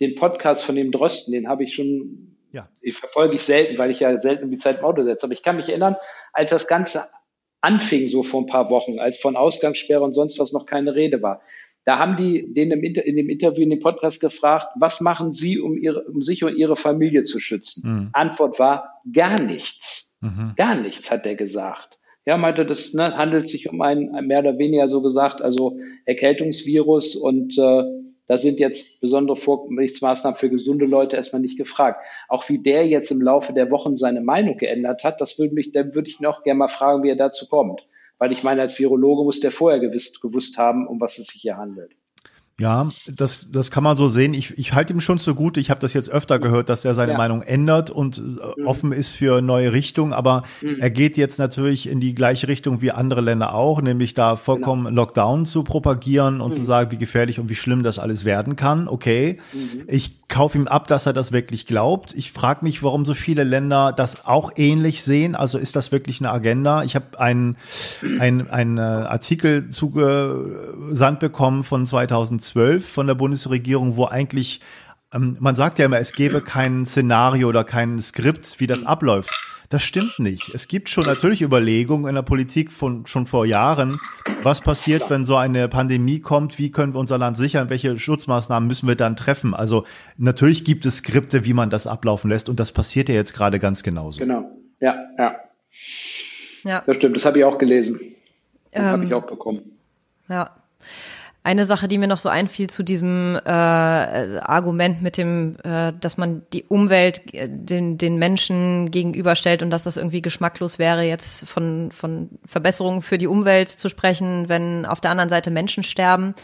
den Podcast von dem Drosten, den habe ich schon, ja. ich verfolge ich selten, weil ich ja selten die Zeit im Auto setze. Aber ich kann mich erinnern, als das Ganze anfing, so vor ein paar Wochen, als von Ausgangssperre und sonst was noch keine Rede war. Da haben die den im Inter in dem Interview in dem Podcast gefragt, was machen Sie, um, ihre, um sich und Ihre Familie zu schützen? Mhm. Antwort war gar nichts. Mhm. Gar nichts, hat er gesagt. Ja, meinte, das ne, handelt sich um ein, mehr oder weniger so gesagt, also Erkältungsvirus und äh, da sind jetzt besondere Vorsichtsmaßnahmen für gesunde Leute erstmal nicht gefragt. Auch wie der jetzt im Laufe der Wochen seine Meinung geändert hat, das würde mich, dann würde ich noch gerne mal fragen, wie er dazu kommt. Weil ich meine, als Virologe muss der vorher gewiss, gewusst haben, um was es sich hier handelt. Ja, das, das kann man so sehen. Ich, ich halte ihm schon so gut. Ich habe das jetzt öfter gehört, dass er seine ja. Meinung ändert und äh, mhm. offen ist für neue Richtungen. Aber mhm. er geht jetzt natürlich in die gleiche Richtung wie andere Länder auch, nämlich da vollkommen genau. Lockdown zu propagieren und mhm. zu sagen, wie gefährlich und wie schlimm das alles werden kann. Okay, mhm. ich kaufe ihm ab, dass er das wirklich glaubt. Ich frage mich, warum so viele Länder das auch ähnlich sehen. Also ist das wirklich eine Agenda? Ich habe einen ein, ein, äh, Artikel zugesandt bekommen von 2000 2012 von der Bundesregierung, wo eigentlich, ähm, man sagt ja immer, es gäbe kein Szenario oder kein Skript, wie das abläuft. Das stimmt nicht. Es gibt schon natürlich Überlegungen in der Politik von schon vor Jahren, was passiert, wenn so eine Pandemie kommt, wie können wir unser Land sichern, welche Schutzmaßnahmen müssen wir dann treffen. Also natürlich gibt es Skripte, wie man das ablaufen lässt und das passiert ja jetzt gerade ganz genauso. Genau, ja, ja. Ja. Das stimmt, das habe ich auch gelesen. Ähm, habe ich auch bekommen. Ja. Eine Sache, die mir noch so einfiel zu diesem äh, Argument mit dem, äh, dass man die Umwelt äh, den, den Menschen gegenüberstellt und dass das irgendwie geschmacklos wäre, jetzt von, von Verbesserungen für die Umwelt zu sprechen, wenn auf der anderen Seite Menschen sterben,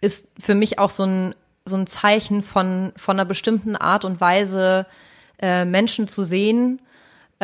ist für mich auch so ein, so ein Zeichen von, von einer bestimmten Art und Weise, äh, Menschen zu sehen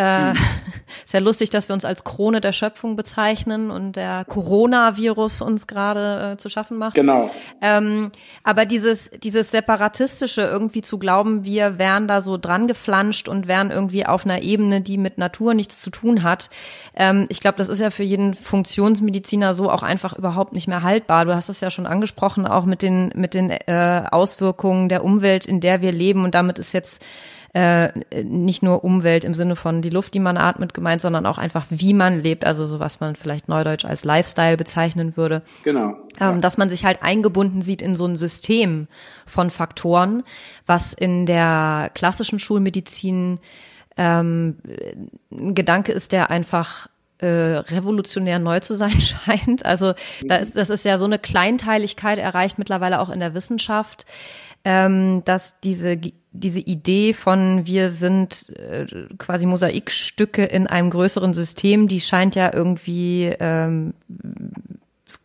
äh, hm. Ist ja lustig, dass wir uns als Krone der Schöpfung bezeichnen und der Coronavirus uns gerade äh, zu schaffen macht. Genau. Ähm, aber dieses, dieses Separatistische irgendwie zu glauben, wir wären da so dran geflanscht und wären irgendwie auf einer Ebene, die mit Natur nichts zu tun hat. Ähm, ich glaube, das ist ja für jeden Funktionsmediziner so auch einfach überhaupt nicht mehr haltbar. Du hast es ja schon angesprochen, auch mit den, mit den äh, Auswirkungen der Umwelt, in der wir leben. Und damit ist jetzt äh, nicht nur Umwelt im Sinne von die Luft, die man atmet, gemeint, sondern auch einfach, wie man lebt, also so was man vielleicht neudeutsch als Lifestyle bezeichnen würde. Genau. Ähm, Dass man sich halt eingebunden sieht in so ein System von Faktoren, was in der klassischen Schulmedizin ähm, ein Gedanke ist, der einfach äh, revolutionär neu zu sein scheint. Also da ist, das ist ja so eine Kleinteiligkeit erreicht mittlerweile auch in der Wissenschaft, ähm, dass diese diese Idee von wir sind äh, quasi Mosaikstücke in einem größeren System, die scheint ja irgendwie ähm,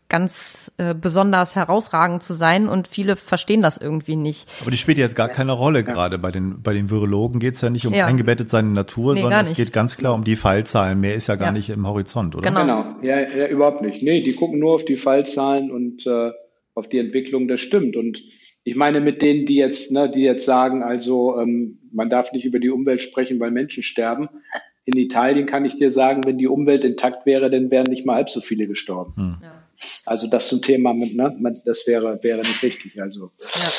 ganz äh, besonders herausragend zu sein und viele verstehen das irgendwie nicht. Aber die spielt jetzt gar keine Rolle ja. gerade. Bei den, bei den Virologen geht es ja nicht um ja. eingebettet seine Natur, nee, sondern es geht ganz klar um die Fallzahlen. Mehr ist ja gar ja. nicht im Horizont, oder? Genau, genau. Ja, ja, überhaupt nicht. Nee, die gucken nur auf die Fallzahlen und äh, auf die Entwicklung, das stimmt. Und ich meine, mit denen, die jetzt, ne, die jetzt sagen, also ähm, man darf nicht über die Umwelt sprechen, weil Menschen sterben. In Italien kann ich dir sagen, wenn die Umwelt intakt wäre, dann wären nicht mal halb so viele gestorben. Hm. Ja. Also das zum Thema, ne, das wäre, wäre nicht richtig. Also. Ja.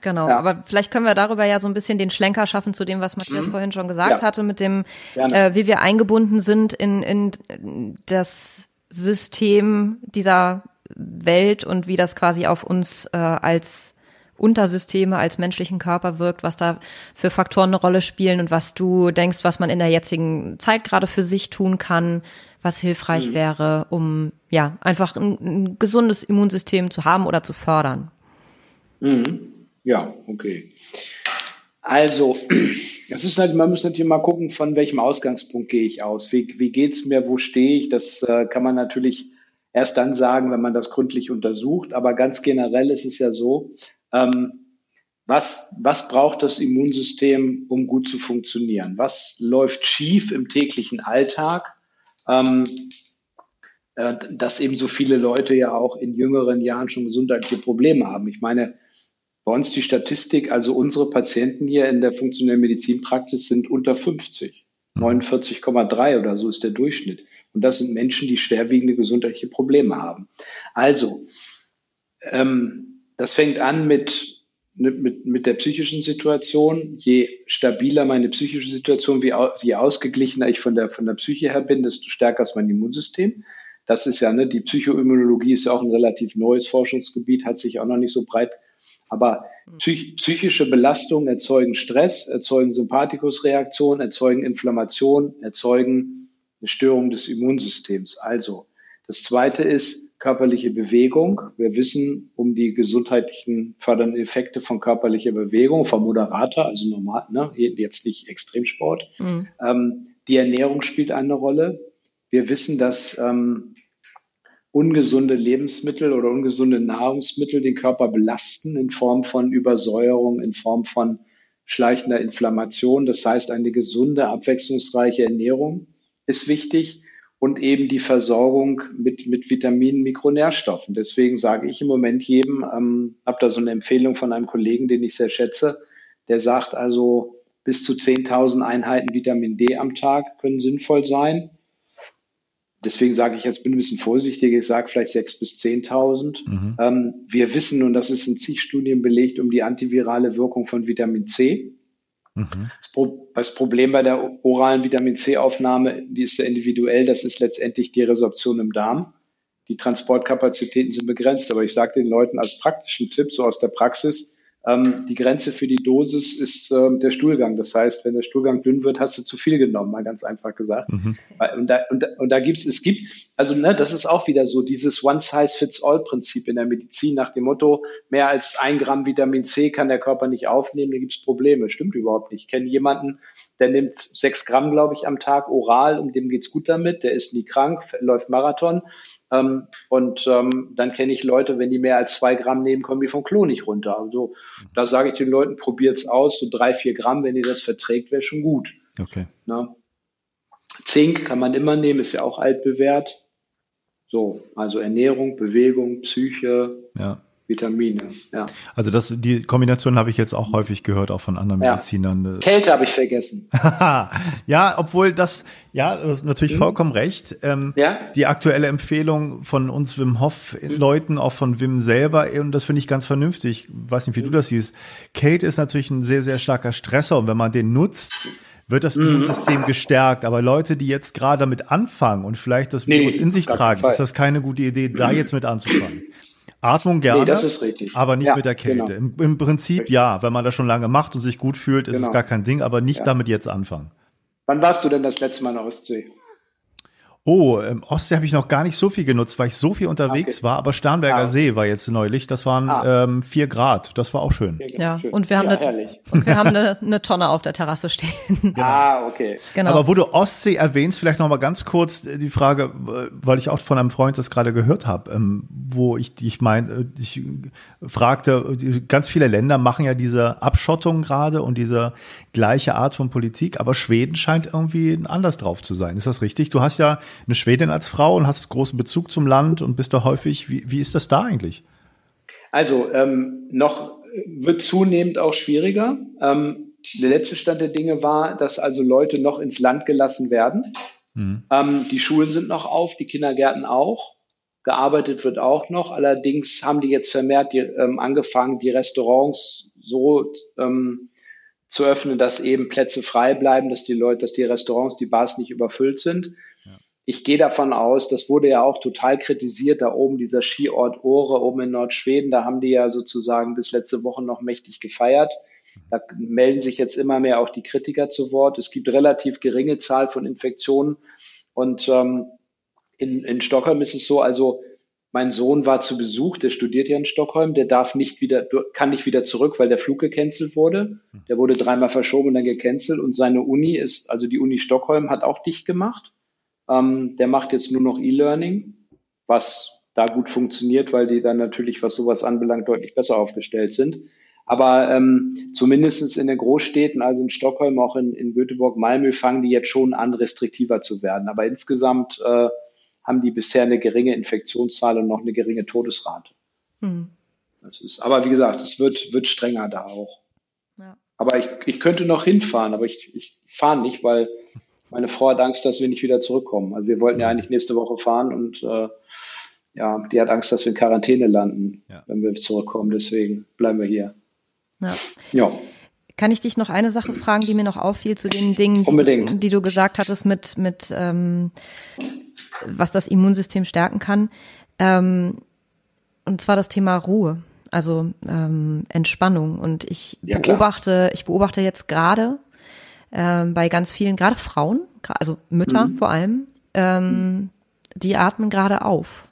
Genau, ja. aber vielleicht können wir darüber ja so ein bisschen den Schlenker schaffen zu dem, was Matthias mhm. vorhin schon gesagt ja. hatte, mit dem, äh, wie wir eingebunden sind in, in das System dieser Welt und wie das quasi auf uns äh, als Untersysteme als menschlichen Körper wirkt, was da für Faktoren eine Rolle spielen und was du denkst, was man in der jetzigen Zeit gerade für sich tun kann, was hilfreich mhm. wäre, um ja einfach ein, ein, gesundes Immunsystem zu haben oder zu fördern. Mhm. Ja, okay. Also, das ist halt, man muss natürlich mal gucken, von welchem Ausgangspunkt gehe ich aus. Wie, wie geht's mir, wo stehe ich? Das äh, kann man natürlich erst dann sagen, wenn man das gründlich untersucht. Aber ganz generell ist es ja so, ähm, was, was braucht das Immunsystem, um gut zu funktionieren? Was läuft schief im täglichen Alltag? Ähm, äh, dass eben so viele Leute ja auch in jüngeren Jahren schon gesundheitliche Probleme haben. Ich meine, bei uns die Statistik, also unsere Patienten hier in der funktionellen Medizinpraxis sind unter 50. 49,3 oder so ist der Durchschnitt. Und das sind Menschen, die schwerwiegende gesundheitliche Probleme haben. Also, ähm, das fängt an mit mit, mit der psychischen Situation. Je stabiler meine psychische Situation, wie, je ausgeglichener ich von der, von der Psyche her bin, desto stärker ist mein Immunsystem. Das ist ja, ne, die Psychoimmunologie ist ja auch ein relativ neues Forschungsgebiet, hat sich auch noch nicht so breit. Aber psych, psychische Belastungen erzeugen Stress, erzeugen Sympathikusreaktionen, erzeugen Inflammation, erzeugen eine Störung des Immunsystems. Also, das zweite ist, körperliche Bewegung. Wir wissen um die gesundheitlichen fördernden Effekte von körperlicher Bewegung, vom Moderator, also normal, ne, jetzt nicht Extremsport. Mhm. Ähm, die Ernährung spielt eine Rolle. Wir wissen, dass ähm, ungesunde Lebensmittel oder ungesunde Nahrungsmittel den Körper belasten in Form von Übersäuerung, in Form von schleichender Inflammation. Das heißt, eine gesunde, abwechslungsreiche Ernährung ist wichtig und eben die Versorgung mit, mit Vitaminen, Mikronährstoffen. Deswegen sage ich im Moment jedem, ähm, habe da so eine Empfehlung von einem Kollegen, den ich sehr schätze, der sagt also, bis zu 10.000 Einheiten Vitamin D am Tag können sinnvoll sein. Deswegen sage ich jetzt, bin ein bisschen vorsichtig, ich sage vielleicht 6.000 bis 10.000. Mhm. Ähm, wir wissen, und das ist in zig Studien belegt, um die antivirale Wirkung von Vitamin C. Mhm. Das, Problem bei der oralen Vitamin C-Aufnahme, die ist sehr individuell, das ist letztendlich die Resorption im Darm. Die Transportkapazitäten sind begrenzt, aber ich sage den Leuten als praktischen Tipp, so aus der Praxis, ähm, die Grenze für die Dosis ist ähm, der Stuhlgang. Das heißt, wenn der Stuhlgang dünn wird, hast du zu viel genommen, mal ganz einfach gesagt. Mhm. Und da, und, und da gibt's, es gibt, also ne, das ist auch wieder so dieses One-Size-Fits-All-Prinzip in der Medizin nach dem Motto, mehr als ein Gramm Vitamin C kann der Körper nicht aufnehmen, da gibt's Probleme. Stimmt überhaupt nicht. Ich kenne jemanden, der nimmt sechs Gramm, glaube ich, am Tag oral und dem geht's gut damit, der ist nie krank, läuft Marathon. Ähm, und ähm, dann kenne ich Leute, wenn die mehr als zwei Gramm nehmen, kommen die vom Klo nicht runter. Also da sage ich den Leuten, probiert's aus, so drei, vier Gramm, wenn ihr das verträgt, wäre schon gut. Okay. Na? Zink kann man immer nehmen, ist ja auch altbewährt. So, also Ernährung, Bewegung, Psyche. Ja. Vitamine. Ja. Also das, die Kombination habe ich jetzt auch häufig gehört, auch von anderen ja. Medizinern. Kälte habe ich vergessen. ja, obwohl das, ja, du hast natürlich mhm. vollkommen recht. Ähm, ja? Die aktuelle Empfehlung von uns Wim Hof mhm. Leuten, auch von Wim selber, und das finde ich ganz vernünftig. Ich weiß nicht, wie mhm. du das siehst. Kälte ist natürlich ein sehr, sehr starker Stressor und wenn man den nutzt, wird das mhm. Immunsystem gestärkt. Aber Leute, die jetzt gerade damit anfangen und vielleicht das Virus nee, in sich tragen, ist das keine gute Idee, da jetzt mit anzufangen. Atmung gerne, nee, das ist richtig. aber nicht ja, mit der Kälte. Genau. Im, Im, Prinzip richtig. ja, wenn man das schon lange macht und sich gut fühlt, ist genau. es gar kein Ding, aber nicht ja. damit jetzt anfangen. Wann warst du denn das letzte Mal in der Ostsee? Oh, im Ostsee habe ich noch gar nicht so viel genutzt, weil ich so viel unterwegs okay. war. Aber Starnberger ah. See war jetzt neulich. Das waren ah. ähm, vier Grad. Das war auch schön. Ja, und wir haben, ja, eine, und wir haben eine, eine Tonne auf der Terrasse stehen. Genau. Ah, okay. Genau. Aber wo du Ostsee erwähnst, vielleicht noch mal ganz kurz die Frage, weil ich auch von einem Freund das gerade gehört habe, ähm, wo ich, ich meine, ich fragte, ganz viele Länder machen ja diese Abschottung gerade und diese gleiche Art von Politik, aber Schweden scheint irgendwie anders drauf zu sein. Ist das richtig? Du hast ja eine Schwedin als Frau und hast großen Bezug zum Land und bist da häufig. Wie, wie ist das da eigentlich? Also ähm, noch wird zunehmend auch schwieriger. Ähm, der letzte Stand der Dinge war, dass also Leute noch ins Land gelassen werden. Mhm. Ähm, die Schulen sind noch auf, die Kindergärten auch. Gearbeitet wird auch noch. Allerdings haben die jetzt vermehrt die, ähm, angefangen, die Restaurants so ähm, zu öffnen, dass eben Plätze frei bleiben, dass die Leute, dass die Restaurants, die Bars nicht überfüllt sind. Ich gehe davon aus, das wurde ja auch total kritisiert, da oben dieser Skiort Ohre oben in Nordschweden, da haben die ja sozusagen bis letzte Woche noch mächtig gefeiert. Da melden sich jetzt immer mehr auch die Kritiker zu Wort. Es gibt relativ geringe Zahl von Infektionen und ähm, in, in Stockholm ist es so, also mein Sohn war zu Besuch, der studiert ja in Stockholm, der darf nicht wieder, kann nicht wieder zurück, weil der Flug gecancelt wurde. Der wurde dreimal verschoben und dann gecancelt und seine Uni ist, also die Uni Stockholm hat auch dicht gemacht. Ähm, der macht jetzt nur noch E-Learning. was da gut funktioniert, weil die dann natürlich, was sowas anbelangt, deutlich besser aufgestellt sind. Aber ähm, zumindest in den Großstädten, also in Stockholm, auch in, in Göteborg, Malmö, fangen die jetzt schon an, restriktiver zu werden. Aber insgesamt äh, haben die bisher eine geringe Infektionszahl und noch eine geringe Todesrate. Hm. Das ist, aber wie gesagt, es wird, wird strenger da auch. Ja. Aber ich, ich könnte noch hinfahren, aber ich, ich fahre nicht, weil meine Frau hat Angst, dass wir nicht wieder zurückkommen. Also wir wollten ja eigentlich nächste Woche fahren und äh, ja, die hat Angst, dass wir in Quarantäne landen, ja. wenn wir zurückkommen. Deswegen bleiben wir hier. Ja. ja. Kann ich dich noch eine Sache fragen, die mir noch auffiel zu den Dingen, die, die, du gesagt hattest mit, mit ähm, was das Immunsystem stärken kann? Ähm, und zwar das Thema Ruhe, also ähm, Entspannung. Und ich ja, beobachte, ich beobachte jetzt gerade ähm, bei ganz vielen, gerade Frauen, also Mütter mhm. vor allem, ähm, die atmen gerade auf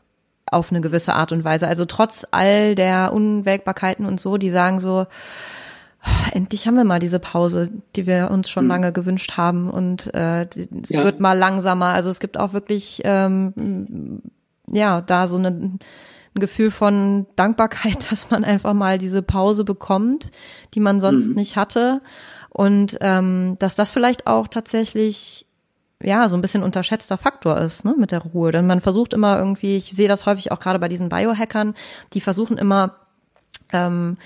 auf eine gewisse Art und Weise. Also trotz all der Unwägbarkeiten und so, die sagen so, oh, endlich haben wir mal diese Pause, die wir uns schon mhm. lange gewünscht haben und äh, es ja. wird mal langsamer. Also es gibt auch wirklich ähm, ja da so eine, ein Gefühl von Dankbarkeit, dass man einfach mal diese Pause bekommt, die man sonst mhm. nicht hatte und ähm, dass das vielleicht auch tatsächlich ja, so ein bisschen unterschätzter Faktor ist, ne, mit der Ruhe. Denn man versucht immer irgendwie, ich sehe das häufig auch gerade bei diesen Biohackern, die versuchen immer, ähm,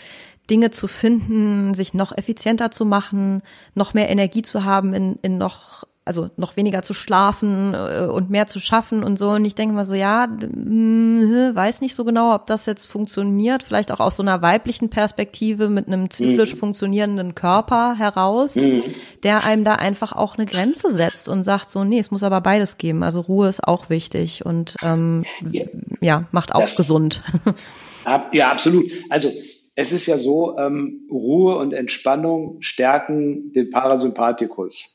Dinge zu finden, sich noch effizienter zu machen, noch mehr Energie zu haben in, in noch also noch weniger zu schlafen äh, und mehr zu schaffen und so. Und ich denke mal so, ja, mh, weiß nicht so genau, ob das jetzt funktioniert. Vielleicht auch aus so einer weiblichen Perspektive mit einem zyklisch mhm. funktionierenden Körper heraus, mhm. der einem da einfach auch eine Grenze setzt und sagt so, nee, es muss aber beides geben. Also Ruhe ist auch wichtig und ähm, ja. ja macht auch das, gesund. Ja, absolut. Also es ist ja so, ähm, Ruhe und Entspannung stärken den Parasympathikus.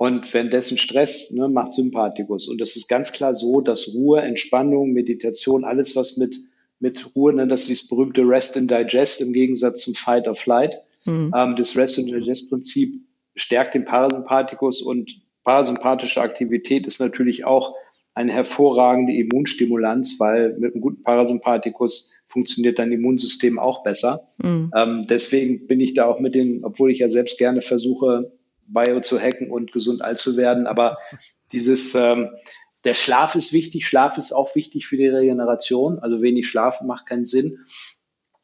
Und wenn dessen Stress ne, macht Sympathikus. Und das ist ganz klar so, dass Ruhe, Entspannung, Meditation, alles was mit, mit Ruhe, ne, das ist dieses berühmte Rest and Digest im Gegensatz zum Fight or Flight. Mhm. Ähm, das Rest and Digest Prinzip stärkt den Parasympathikus und parasympathische Aktivität ist natürlich auch eine hervorragende Immunstimulanz, weil mit einem guten Parasympathikus funktioniert dein Immunsystem auch besser. Mhm. Ähm, deswegen bin ich da auch mit den, obwohl ich ja selbst gerne versuche, Bio zu hacken und gesund alt zu werden. Aber dieses, ähm, der Schlaf ist wichtig. Schlaf ist auch wichtig für die Regeneration. Also wenig Schlaf macht keinen Sinn.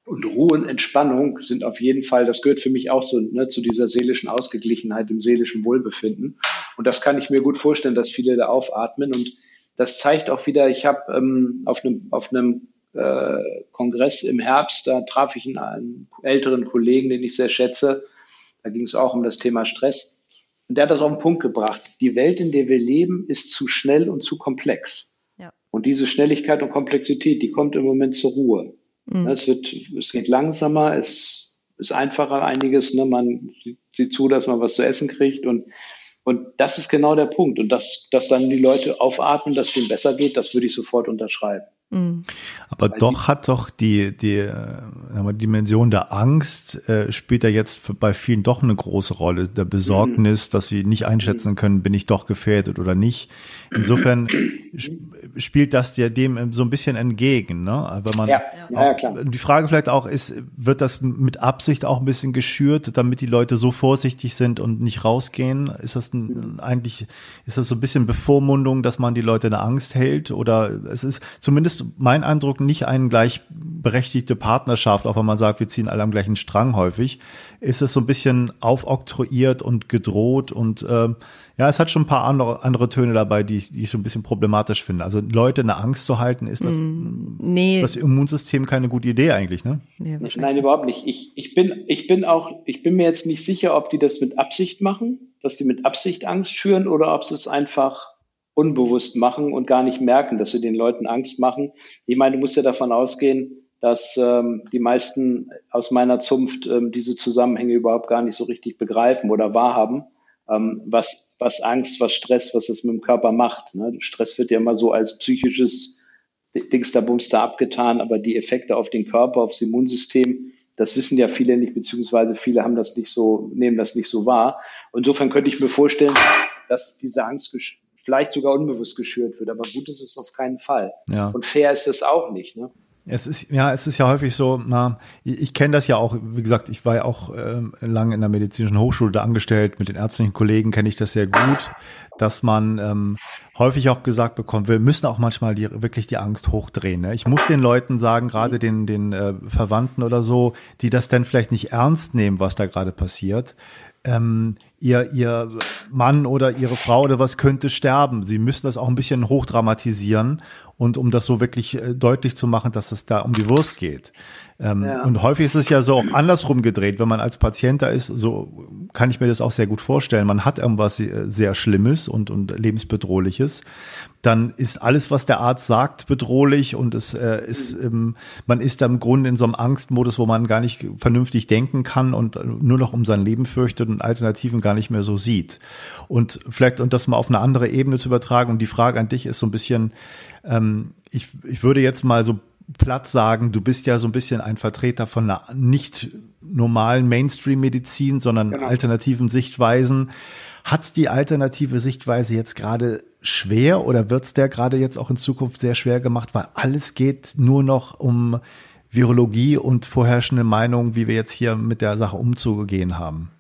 Und Ruhe und Entspannung sind auf jeden Fall, das gehört für mich auch so ne, zu dieser seelischen Ausgeglichenheit, dem seelischen Wohlbefinden. Und das kann ich mir gut vorstellen, dass viele da aufatmen. Und das zeigt auch wieder, ich habe ähm, auf einem, auf einem äh, Kongress im Herbst, da traf ich einen, einen älteren Kollegen, den ich sehr schätze. Da ging es auch um das Thema Stress. Und der hat das auf den Punkt gebracht. Die Welt, in der wir leben, ist zu schnell und zu komplex. Ja. Und diese Schnelligkeit und Komplexität, die kommt im Moment zur Ruhe. Mhm. Es wird, es geht langsamer, es ist einfacher einiges, ne? man sieht zu, dass man was zu essen kriegt und und das ist genau der Punkt. Und dass, dass dann die Leute aufatmen, dass es ihnen besser geht, das würde ich sofort unterschreiben. Mhm. Aber Weil doch hat doch die, die, äh, Dimension der Angst äh, spielt ja jetzt bei vielen doch eine große Rolle. Der Besorgnis, mhm. dass sie nicht einschätzen können, bin ich doch gefährdet oder nicht. Insofern spielt das dir dem so ein bisschen entgegen, ne? Aber man ja, ja, klar. Die Frage vielleicht auch ist, wird das mit Absicht auch ein bisschen geschürt, damit die Leute so vorsichtig sind und nicht rausgehen? Ist das ein, eigentlich, ist das so ein bisschen Bevormundung, dass man die Leute in der Angst hält? Oder es ist zumindest ist mein Eindruck nicht eine gleichberechtigte Partnerschaft, auch wenn man sagt, wir ziehen alle am gleichen Strang häufig, ist es so ein bisschen aufoktroyiert und gedroht und äh, ja, es hat schon ein paar andere, andere Töne dabei, die, die ich so ein bisschen problematisch finde. Also Leute in der Angst zu halten, ist das, mm, nee. das Immunsystem keine gute Idee eigentlich, ne? Nee, Nein, überhaupt nicht. Ich, ich bin, ich bin auch, ich bin mir jetzt nicht sicher, ob die das mit Absicht machen, dass die mit Absicht Angst schüren oder ob sie es einfach unbewusst machen und gar nicht merken, dass sie den Leuten Angst machen. Ich meine, du musst ja davon ausgehen, dass ähm, die meisten aus meiner Zunft ähm, diese Zusammenhänge überhaupt gar nicht so richtig begreifen oder wahrhaben, ähm, was, was Angst, was Stress, was das mit dem Körper macht. Ne? Stress wird ja immer so als psychisches Dingster Bumster abgetan, aber die Effekte auf den Körper, aufs Immunsystem, das wissen ja viele nicht, beziehungsweise viele haben das nicht so, nehmen das nicht so wahr. Insofern könnte ich mir vorstellen, dass diese Angst vielleicht sogar unbewusst geschürt wird. Aber gut ist es auf keinen Fall. Ja. Und fair ist es auch nicht. Ne? Es ist ja, es ist ja häufig so, na, ich, ich kenne das ja auch, wie gesagt, ich war ja auch äh, lange in der medizinischen Hochschule da angestellt, mit den ärztlichen Kollegen kenne ich das sehr gut, dass man ähm, häufig auch gesagt bekommt, wir müssen auch manchmal die, wirklich die Angst hochdrehen. Ne? Ich muss den Leuten sagen, gerade den, den äh, Verwandten oder so, die das dann vielleicht nicht ernst nehmen, was da gerade passiert, ähm, ihr, ihr Mann oder ihre Frau oder was könnte sterben. Sie müssen das auch ein bisschen hochdramatisieren und um das so wirklich äh, deutlich zu machen, dass es da um die Wurst geht. Ähm, ja. Und häufig ist es ja so auch andersrum gedreht, wenn man als Patient da ist, so kann ich mir das auch sehr gut vorstellen. Man hat irgendwas sehr Schlimmes und, und lebensbedrohliches. Dann ist alles, was der Arzt sagt, bedrohlich und es äh, ist, mhm. ähm, man ist da im Grunde in so einem Angstmodus, wo man gar nicht vernünftig denken kann und nur noch um sein Leben fürchtet und Alternativen gar nicht mehr so sieht. Und vielleicht, und das mal auf eine andere Ebene zu übertragen, und die Frage an dich ist so ein bisschen, ähm, ich, ich würde jetzt mal so platt sagen, du bist ja so ein bisschen ein Vertreter von einer nicht normalen Mainstream-Medizin, sondern genau. alternativen Sichtweisen. Hat's die alternative Sichtweise jetzt gerade schwer oder wird's der gerade jetzt auch in Zukunft sehr schwer gemacht, weil alles geht nur noch um Virologie und vorherrschende Meinungen, wie wir jetzt hier mit der Sache umzugehen haben?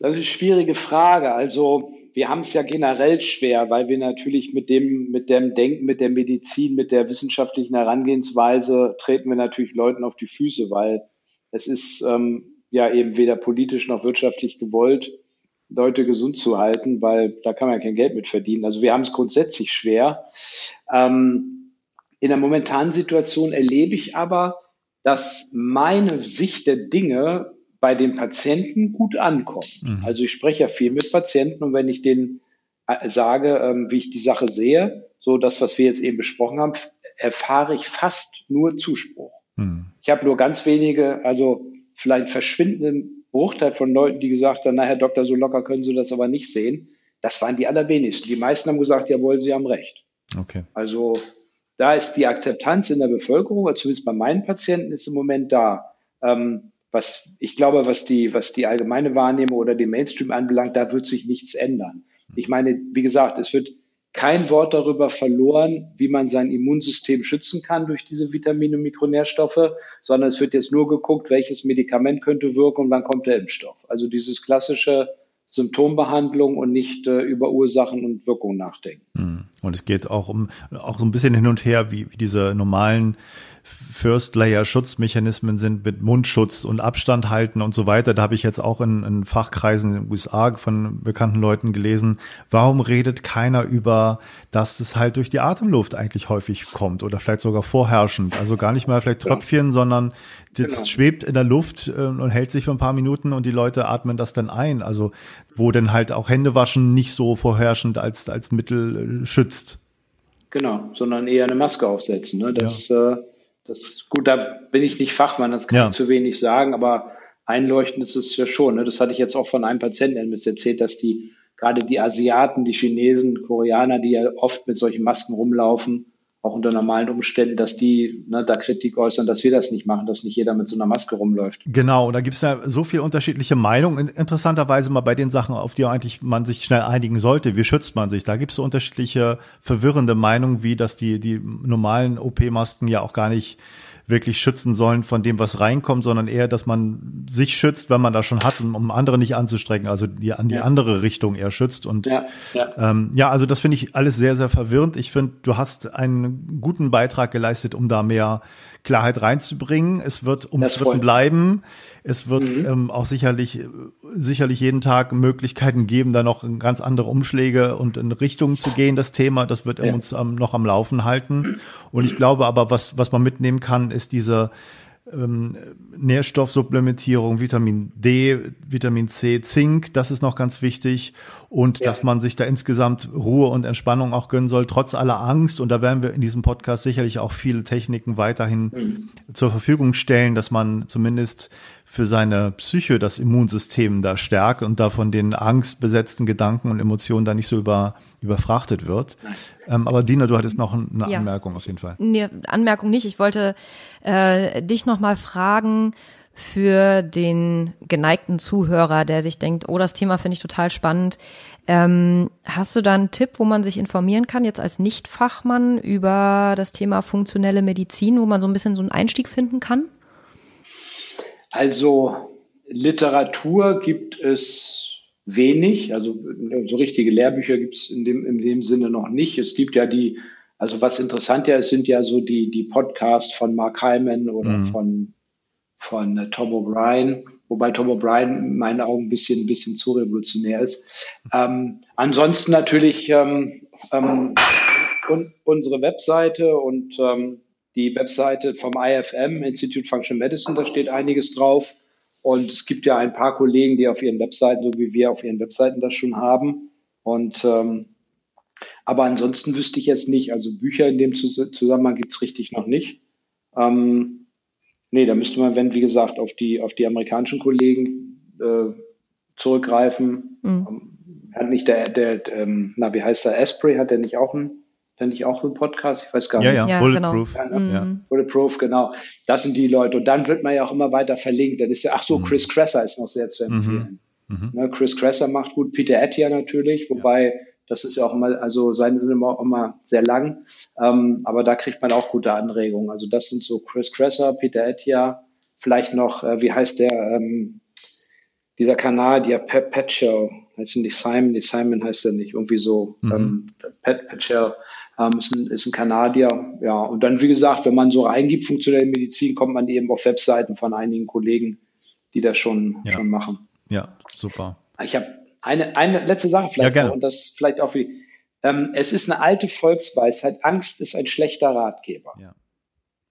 Das ist eine schwierige Frage. Also wir haben es ja generell schwer, weil wir natürlich mit dem, mit dem Denken, mit der Medizin, mit der wissenschaftlichen Herangehensweise treten wir natürlich Leuten auf die Füße, weil es ist ähm, ja eben weder politisch noch wirtschaftlich gewollt, Leute gesund zu halten, weil da kann man ja kein Geld mit verdienen. Also wir haben es grundsätzlich schwer. Ähm, in der momentanen Situation erlebe ich aber, dass meine Sicht der Dinge bei den Patienten gut ankommt. Mhm. Also ich spreche ja viel mit Patienten und wenn ich denen äh, sage, ähm, wie ich die Sache sehe, so das, was wir jetzt eben besprochen haben, erfahre ich fast nur Zuspruch. Mhm. Ich habe nur ganz wenige, also vielleicht verschwindenden Bruchteil von Leuten, die gesagt haben, na Herr Doktor, so locker können Sie das aber nicht sehen. Das waren die allerwenigsten. Die meisten haben gesagt, jawohl, Sie haben recht. Okay. Also da ist die Akzeptanz in der Bevölkerung, zumindest bei meinen Patienten, ist im Moment da. Ähm, was ich glaube, was die, was die allgemeine Wahrnehmung oder den Mainstream anbelangt, da wird sich nichts ändern. Ich meine, wie gesagt, es wird kein Wort darüber verloren, wie man sein Immunsystem schützen kann durch diese Vitamine und Mikronährstoffe, sondern es wird jetzt nur geguckt, welches Medikament könnte wirken und wann kommt der Impfstoff. Also dieses klassische Symptombehandlung und nicht äh, über Ursachen und Wirkungen nachdenken. Hm. Und es geht auch um auch so ein bisschen hin und her, wie, wie diese normalen First Layer Schutzmechanismen sind mit Mundschutz und Abstand halten und so weiter. Da habe ich jetzt auch in, in Fachkreisen in den USA von bekannten Leuten gelesen, warum redet keiner über, dass es halt durch die Atemluft eigentlich häufig kommt oder vielleicht sogar vorherrschend. Also gar nicht mal vielleicht Tröpfchen, ja. sondern das genau. schwebt in der Luft äh, und hält sich für ein paar Minuten und die Leute atmen das dann ein. Also wo dann halt auch Händewaschen nicht so vorherrschend als, als Mittel äh, schützt. Genau, sondern eher eine Maske aufsetzen. Ne? Das ja. äh, das ist gut, da bin ich nicht Fachmann, das kann ja. ich zu wenig sagen, aber einleuchtend ist es ja schon. Ne? Das hatte ich jetzt auch von einem Patienten erzählt, dass die gerade die Asiaten, die Chinesen, Koreaner, die ja oft mit solchen Masken rumlaufen, auch unter normalen Umständen, dass die ne, da Kritik äußern, dass wir das nicht machen, dass nicht jeder mit so einer Maske rumläuft. Genau, da gibt es ja so viel unterschiedliche Meinungen. Interessanterweise mal bei den Sachen, auf die eigentlich man sich schnell einigen sollte. Wie schützt man sich? Da gibt es so unterschiedliche verwirrende Meinungen, wie dass die, die normalen OP-Masken ja auch gar nicht wirklich schützen sollen von dem, was reinkommt, sondern eher, dass man sich schützt, wenn man das schon hat, um, um andere nicht anzustrecken, also die an die ja. andere Richtung eher schützt. Und ja, ja. Ähm, ja also das finde ich alles sehr, sehr verwirrend. Ich finde, du hast einen guten Beitrag geleistet, um da mehr Klarheit reinzubringen. Es wird umstritten bleiben. Es wird mhm. ähm, auch sicherlich, sicherlich jeden Tag Möglichkeiten geben, da noch ganz andere Umschläge und in Richtungen zu gehen, das Thema. Das wird ja. uns ähm, noch am Laufen halten. Und ich glaube aber, was, was man mitnehmen kann, ist diese ähm, Nährstoffsupplementierung, Vitamin D, Vitamin C, Zink, das ist noch ganz wichtig und ja. dass man sich da insgesamt Ruhe und Entspannung auch gönnen soll, trotz aller Angst. Und da werden wir in diesem Podcast sicherlich auch viele Techniken weiterhin mhm. zur Verfügung stellen, dass man zumindest für seine Psyche das Immunsystem da stärkt und da von den angstbesetzten Gedanken und Emotionen da nicht so über, überfrachtet wird. Ähm, aber Dina, du hattest noch eine ja. Anmerkung auf jeden Fall. Nee, Anmerkung nicht. Ich wollte äh, dich noch mal fragen, für den geneigten Zuhörer, der sich denkt, oh, das Thema finde ich total spannend. Ähm, hast du da einen Tipp, wo man sich informieren kann, jetzt als Nichtfachmann über das Thema funktionelle Medizin, wo man so ein bisschen so einen Einstieg finden kann? Also Literatur gibt es wenig, also so richtige Lehrbücher gibt es in dem, in dem Sinne noch nicht. Es gibt ja die, also was interessant ja ist, sind ja so die, die Podcasts von Mark Hyman oder mhm. von, von Tom O'Brien, wobei Tom O'Brien in meinen Augen ein bisschen, ein bisschen zu revolutionär ist. Ähm, ansonsten natürlich ähm, ähm, und unsere Webseite und ähm, die Webseite vom IFM, Institute Functional Medicine, da steht einiges drauf. Und es gibt ja ein paar Kollegen, die auf ihren Webseiten, so wie wir auf ihren Webseiten das schon haben. Und ähm, aber ansonsten wüsste ich jetzt nicht. Also Bücher in dem Zusammenhang gibt es richtig noch nicht. Ähm, nee, da müsste man, wenn, wie gesagt, auf die, auf die amerikanischen Kollegen äh, zurückgreifen. Mhm. Ähm, hat nicht der, der, der ähm, na, wie heißt der, Asprey, hat der nicht auch einen Fände ich auch einen Podcast, ich weiß gar nicht. Ja, ja, Bulletproof. Genau. Ja, ja. Bulletproof, genau. Das sind die Leute. Und dann wird man ja auch immer weiter verlinkt. Das ist ja, ach so, mhm. Chris Kresser ist noch sehr zu empfehlen. Mhm. Mhm. Ne, Chris Kresser macht gut, Peter Attia natürlich, wobei ja. das ist ja auch immer, also seine sind immer auch immer sehr lang. Ähm, aber da kriegt man auch gute Anregungen. Also das sind so Chris Kresser, Peter Attia, vielleicht noch, äh, wie heißt der, ähm, dieser Kanadier, Pet, Pet Show, heißt nicht Simon, die Simon heißt er nicht, irgendwie so, mhm. ähm, Pet, Pet Show ähm, ist, ein, ist ein Kanadier. Ja, und dann, wie gesagt, wenn man so reingibt, funktionelle Medizin, kommt man eben auf Webseiten von einigen Kollegen, die das schon, ja. schon machen. Ja, super. Ich habe eine, eine letzte Sache vielleicht ja, noch, und das vielleicht auch für die, ähm, es ist eine alte Volksweisheit, Angst ist ein schlechter Ratgeber. Ja.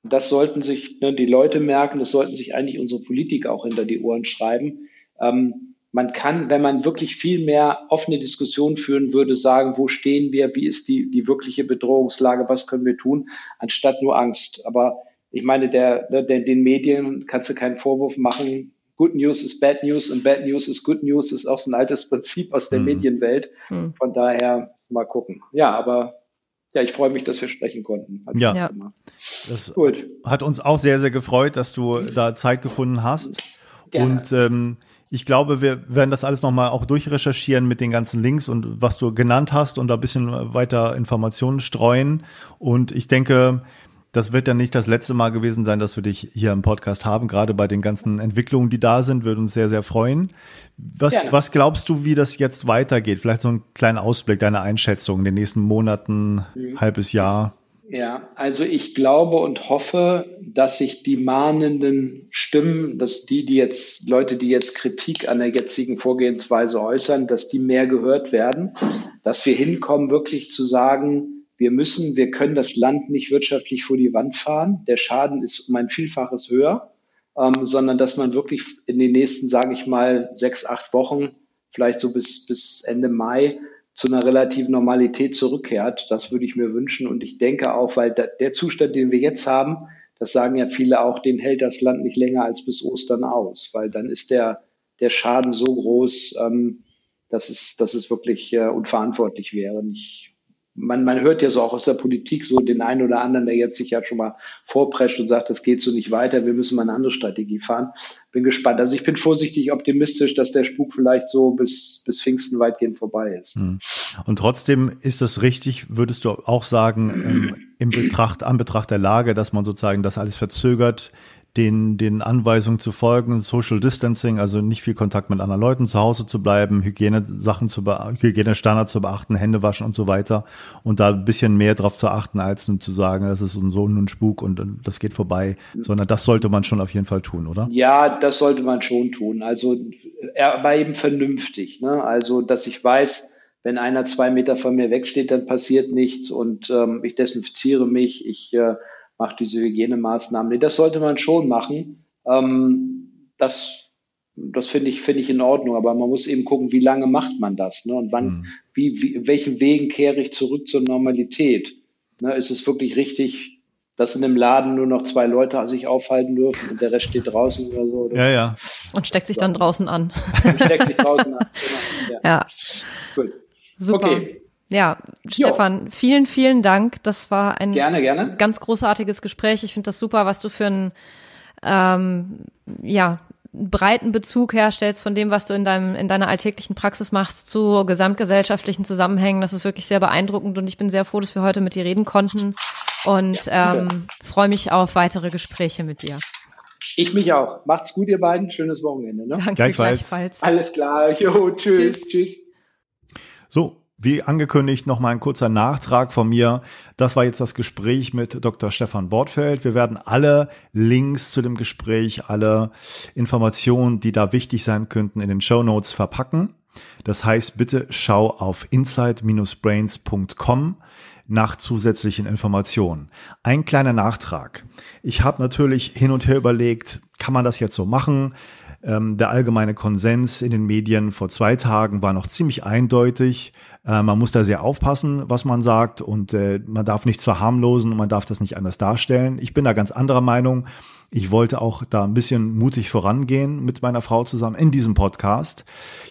Das sollten sich ne, die Leute merken, das sollten sich eigentlich unsere Politiker auch hinter die Ohren schreiben. Ähm, man kann, wenn man wirklich viel mehr offene Diskussionen führen würde, sagen, wo stehen wir, wie ist die, die wirkliche Bedrohungslage, was können wir tun, anstatt nur Angst. Aber ich meine, der, der, den Medien kannst du keinen Vorwurf machen. Good News ist Bad News und Bad News ist Good News, ist auch so ein altes Prinzip aus der mhm. Medienwelt. Mhm. Von daher mal gucken. Ja, aber ja, ich freue mich, dass wir sprechen konnten. ja, ja. das Gut. hat uns auch sehr, sehr gefreut, dass du da Zeit gefunden hast. Gerne. Und ähm, ich glaube, wir werden das alles nochmal auch durchrecherchieren mit den ganzen Links und was du genannt hast und da ein bisschen weiter Informationen streuen. Und ich denke, das wird ja nicht das letzte Mal gewesen sein, dass wir dich hier im Podcast haben. Gerade bei den ganzen Entwicklungen, die da sind, würde uns sehr, sehr freuen. Was, was glaubst du, wie das jetzt weitergeht? Vielleicht so einen kleinen Ausblick, deine Einschätzung in den nächsten Monaten, mhm. halbes Jahr. Ja, also ich glaube und hoffe, dass sich die mahnenden Stimmen, dass die, die jetzt, Leute, die jetzt Kritik an der jetzigen Vorgehensweise äußern, dass die mehr gehört werden, dass wir hinkommen, wirklich zu sagen, wir müssen, wir können das Land nicht wirtschaftlich vor die Wand fahren. Der Schaden ist um ein Vielfaches höher, ähm, sondern dass man wirklich in den nächsten, sage ich mal, sechs, acht Wochen, vielleicht so bis, bis Ende Mai, zu einer relativen Normalität zurückkehrt. Das würde ich mir wünschen. Und ich denke auch, weil der Zustand, den wir jetzt haben, das sagen ja viele auch, den hält das Land nicht länger als bis Ostern aus, weil dann ist der, der Schaden so groß, ähm, dass, es, dass es wirklich äh, unverantwortlich wäre. Ich man, man hört ja so auch aus der Politik so den einen oder anderen, der jetzt sich ja schon mal vorprescht und sagt, das geht so nicht weiter, wir müssen mal eine andere Strategie fahren. Bin gespannt. Also ich bin vorsichtig optimistisch, dass der Spuk vielleicht so bis, bis Pfingsten weitgehend vorbei ist. Hm. Und trotzdem ist es richtig, würdest du auch sagen, ähm, im Betracht, an Betracht der Lage, dass man sozusagen das alles verzögert, den, den Anweisungen zu folgen, Social Distancing, also nicht viel Kontakt mit anderen Leuten, zu Hause zu bleiben, Hygienesachen zu Hygienestandards zu beachten, Hände waschen und so weiter und da ein bisschen mehr drauf zu achten, als nur zu sagen, das ist so ein Spuk und das geht vorbei, sondern das sollte man schon auf jeden Fall tun, oder? Ja, das sollte man schon tun. Also er war eben vernünftig, ne? Also, dass ich weiß, wenn einer zwei Meter von mir wegsteht, dann passiert nichts und ähm, ich desinfiziere mich, ich äh, macht diese Hygienemaßnahmen. Nee, das sollte man schon machen. Ähm, das das finde ich, finde ich in Ordnung, aber man muss eben gucken, wie lange macht man das, ne? Und wann, mhm. wie, wie, welchen Wegen kehre ich zurück zur Normalität? Ne? Ist es wirklich richtig, dass in einem Laden nur noch zwei Leute sich aufhalten dürfen und der Rest steht draußen oder so? Oder? Ja, ja. Und steckt sich dann draußen an. Und steckt sich draußen an. Genau. Ja. ja. Gut. Super. Okay. Ja, Stefan, jo. vielen, vielen Dank. Das war ein gerne, gerne. ganz großartiges Gespräch. Ich finde das super, was du für ein ähm, ja breiten Bezug herstellst von dem, was du in deinem in deiner alltäglichen Praxis machst, zu gesamtgesellschaftlichen Zusammenhängen. Das ist wirklich sehr beeindruckend und ich bin sehr froh, dass wir heute mit dir reden konnten und ja, ähm, freue mich auf weitere Gespräche mit dir. Ich mich auch. Macht's gut, ihr beiden. Schönes Wochenende. Ne? Danke gleichfalls. gleichfalls. Alles klar. Jo, tschüss. Tschüss. tschüss. So, wie angekündigt, noch mal ein kurzer Nachtrag von mir. Das war jetzt das Gespräch mit Dr. Stefan Bortfeld. Wir werden alle Links zu dem Gespräch, alle Informationen, die da wichtig sein könnten, in den Show Notes verpacken. Das heißt, bitte schau auf inside-brains.com nach zusätzlichen Informationen. Ein kleiner Nachtrag. Ich habe natürlich hin und her überlegt, kann man das jetzt so machen? Ähm, der allgemeine Konsens in den Medien vor zwei Tagen war noch ziemlich eindeutig. Äh, man muss da sehr aufpassen, was man sagt und äh, man darf nichts verharmlosen und man darf das nicht anders darstellen. Ich bin da ganz anderer Meinung. Ich wollte auch da ein bisschen mutig vorangehen mit meiner Frau zusammen in diesem Podcast.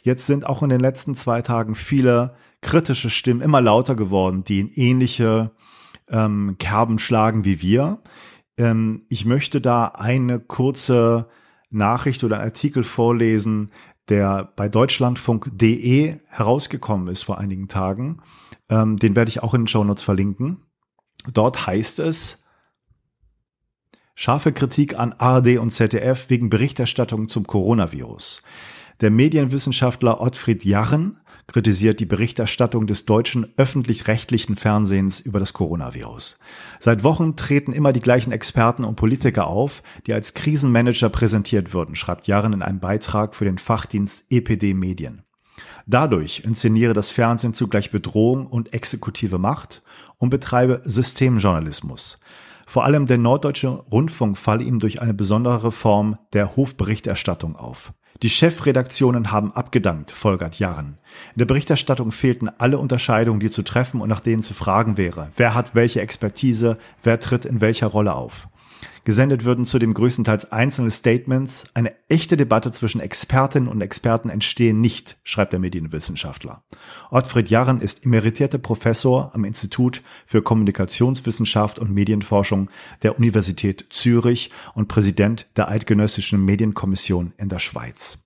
Jetzt sind auch in den letzten zwei Tagen viele kritische Stimmen immer lauter geworden, die in ähnliche ähm, Kerben schlagen wie wir. Ähm, ich möchte da eine kurze Nachricht oder einen Artikel vorlesen, der bei deutschlandfunk.de herausgekommen ist vor einigen Tagen. Ähm, den werde ich auch in den Shownotes verlinken. Dort heißt es, Scharfe Kritik an ARD und ZDF wegen Berichterstattung zum Coronavirus. Der Medienwissenschaftler Ottfried Jarren kritisiert die Berichterstattung des deutschen öffentlich-rechtlichen Fernsehens über das Coronavirus. Seit Wochen treten immer die gleichen Experten und Politiker auf, die als Krisenmanager präsentiert würden, schreibt Jahren in einem Beitrag für den Fachdienst EPD Medien. Dadurch inszeniere das Fernsehen zugleich Bedrohung und exekutive Macht und betreibe Systemjournalismus. Vor allem der Norddeutsche Rundfunk falle ihm durch eine besondere Form der Hofberichterstattung auf. Die Chefredaktionen haben abgedankt, folgert Jarren. In der Berichterstattung fehlten alle Unterscheidungen, die zu treffen und nach denen zu fragen wäre. Wer hat welche Expertise, wer tritt in welcher Rolle auf? Gesendet würden zudem größtenteils einzelne Statements. Eine echte Debatte zwischen Expertinnen und Experten entstehen nicht, schreibt der Medienwissenschaftler. Ottfried Jarren ist emeritierter Professor am Institut für Kommunikationswissenschaft und Medienforschung der Universität Zürich und Präsident der Eidgenössischen Medienkommission in der Schweiz.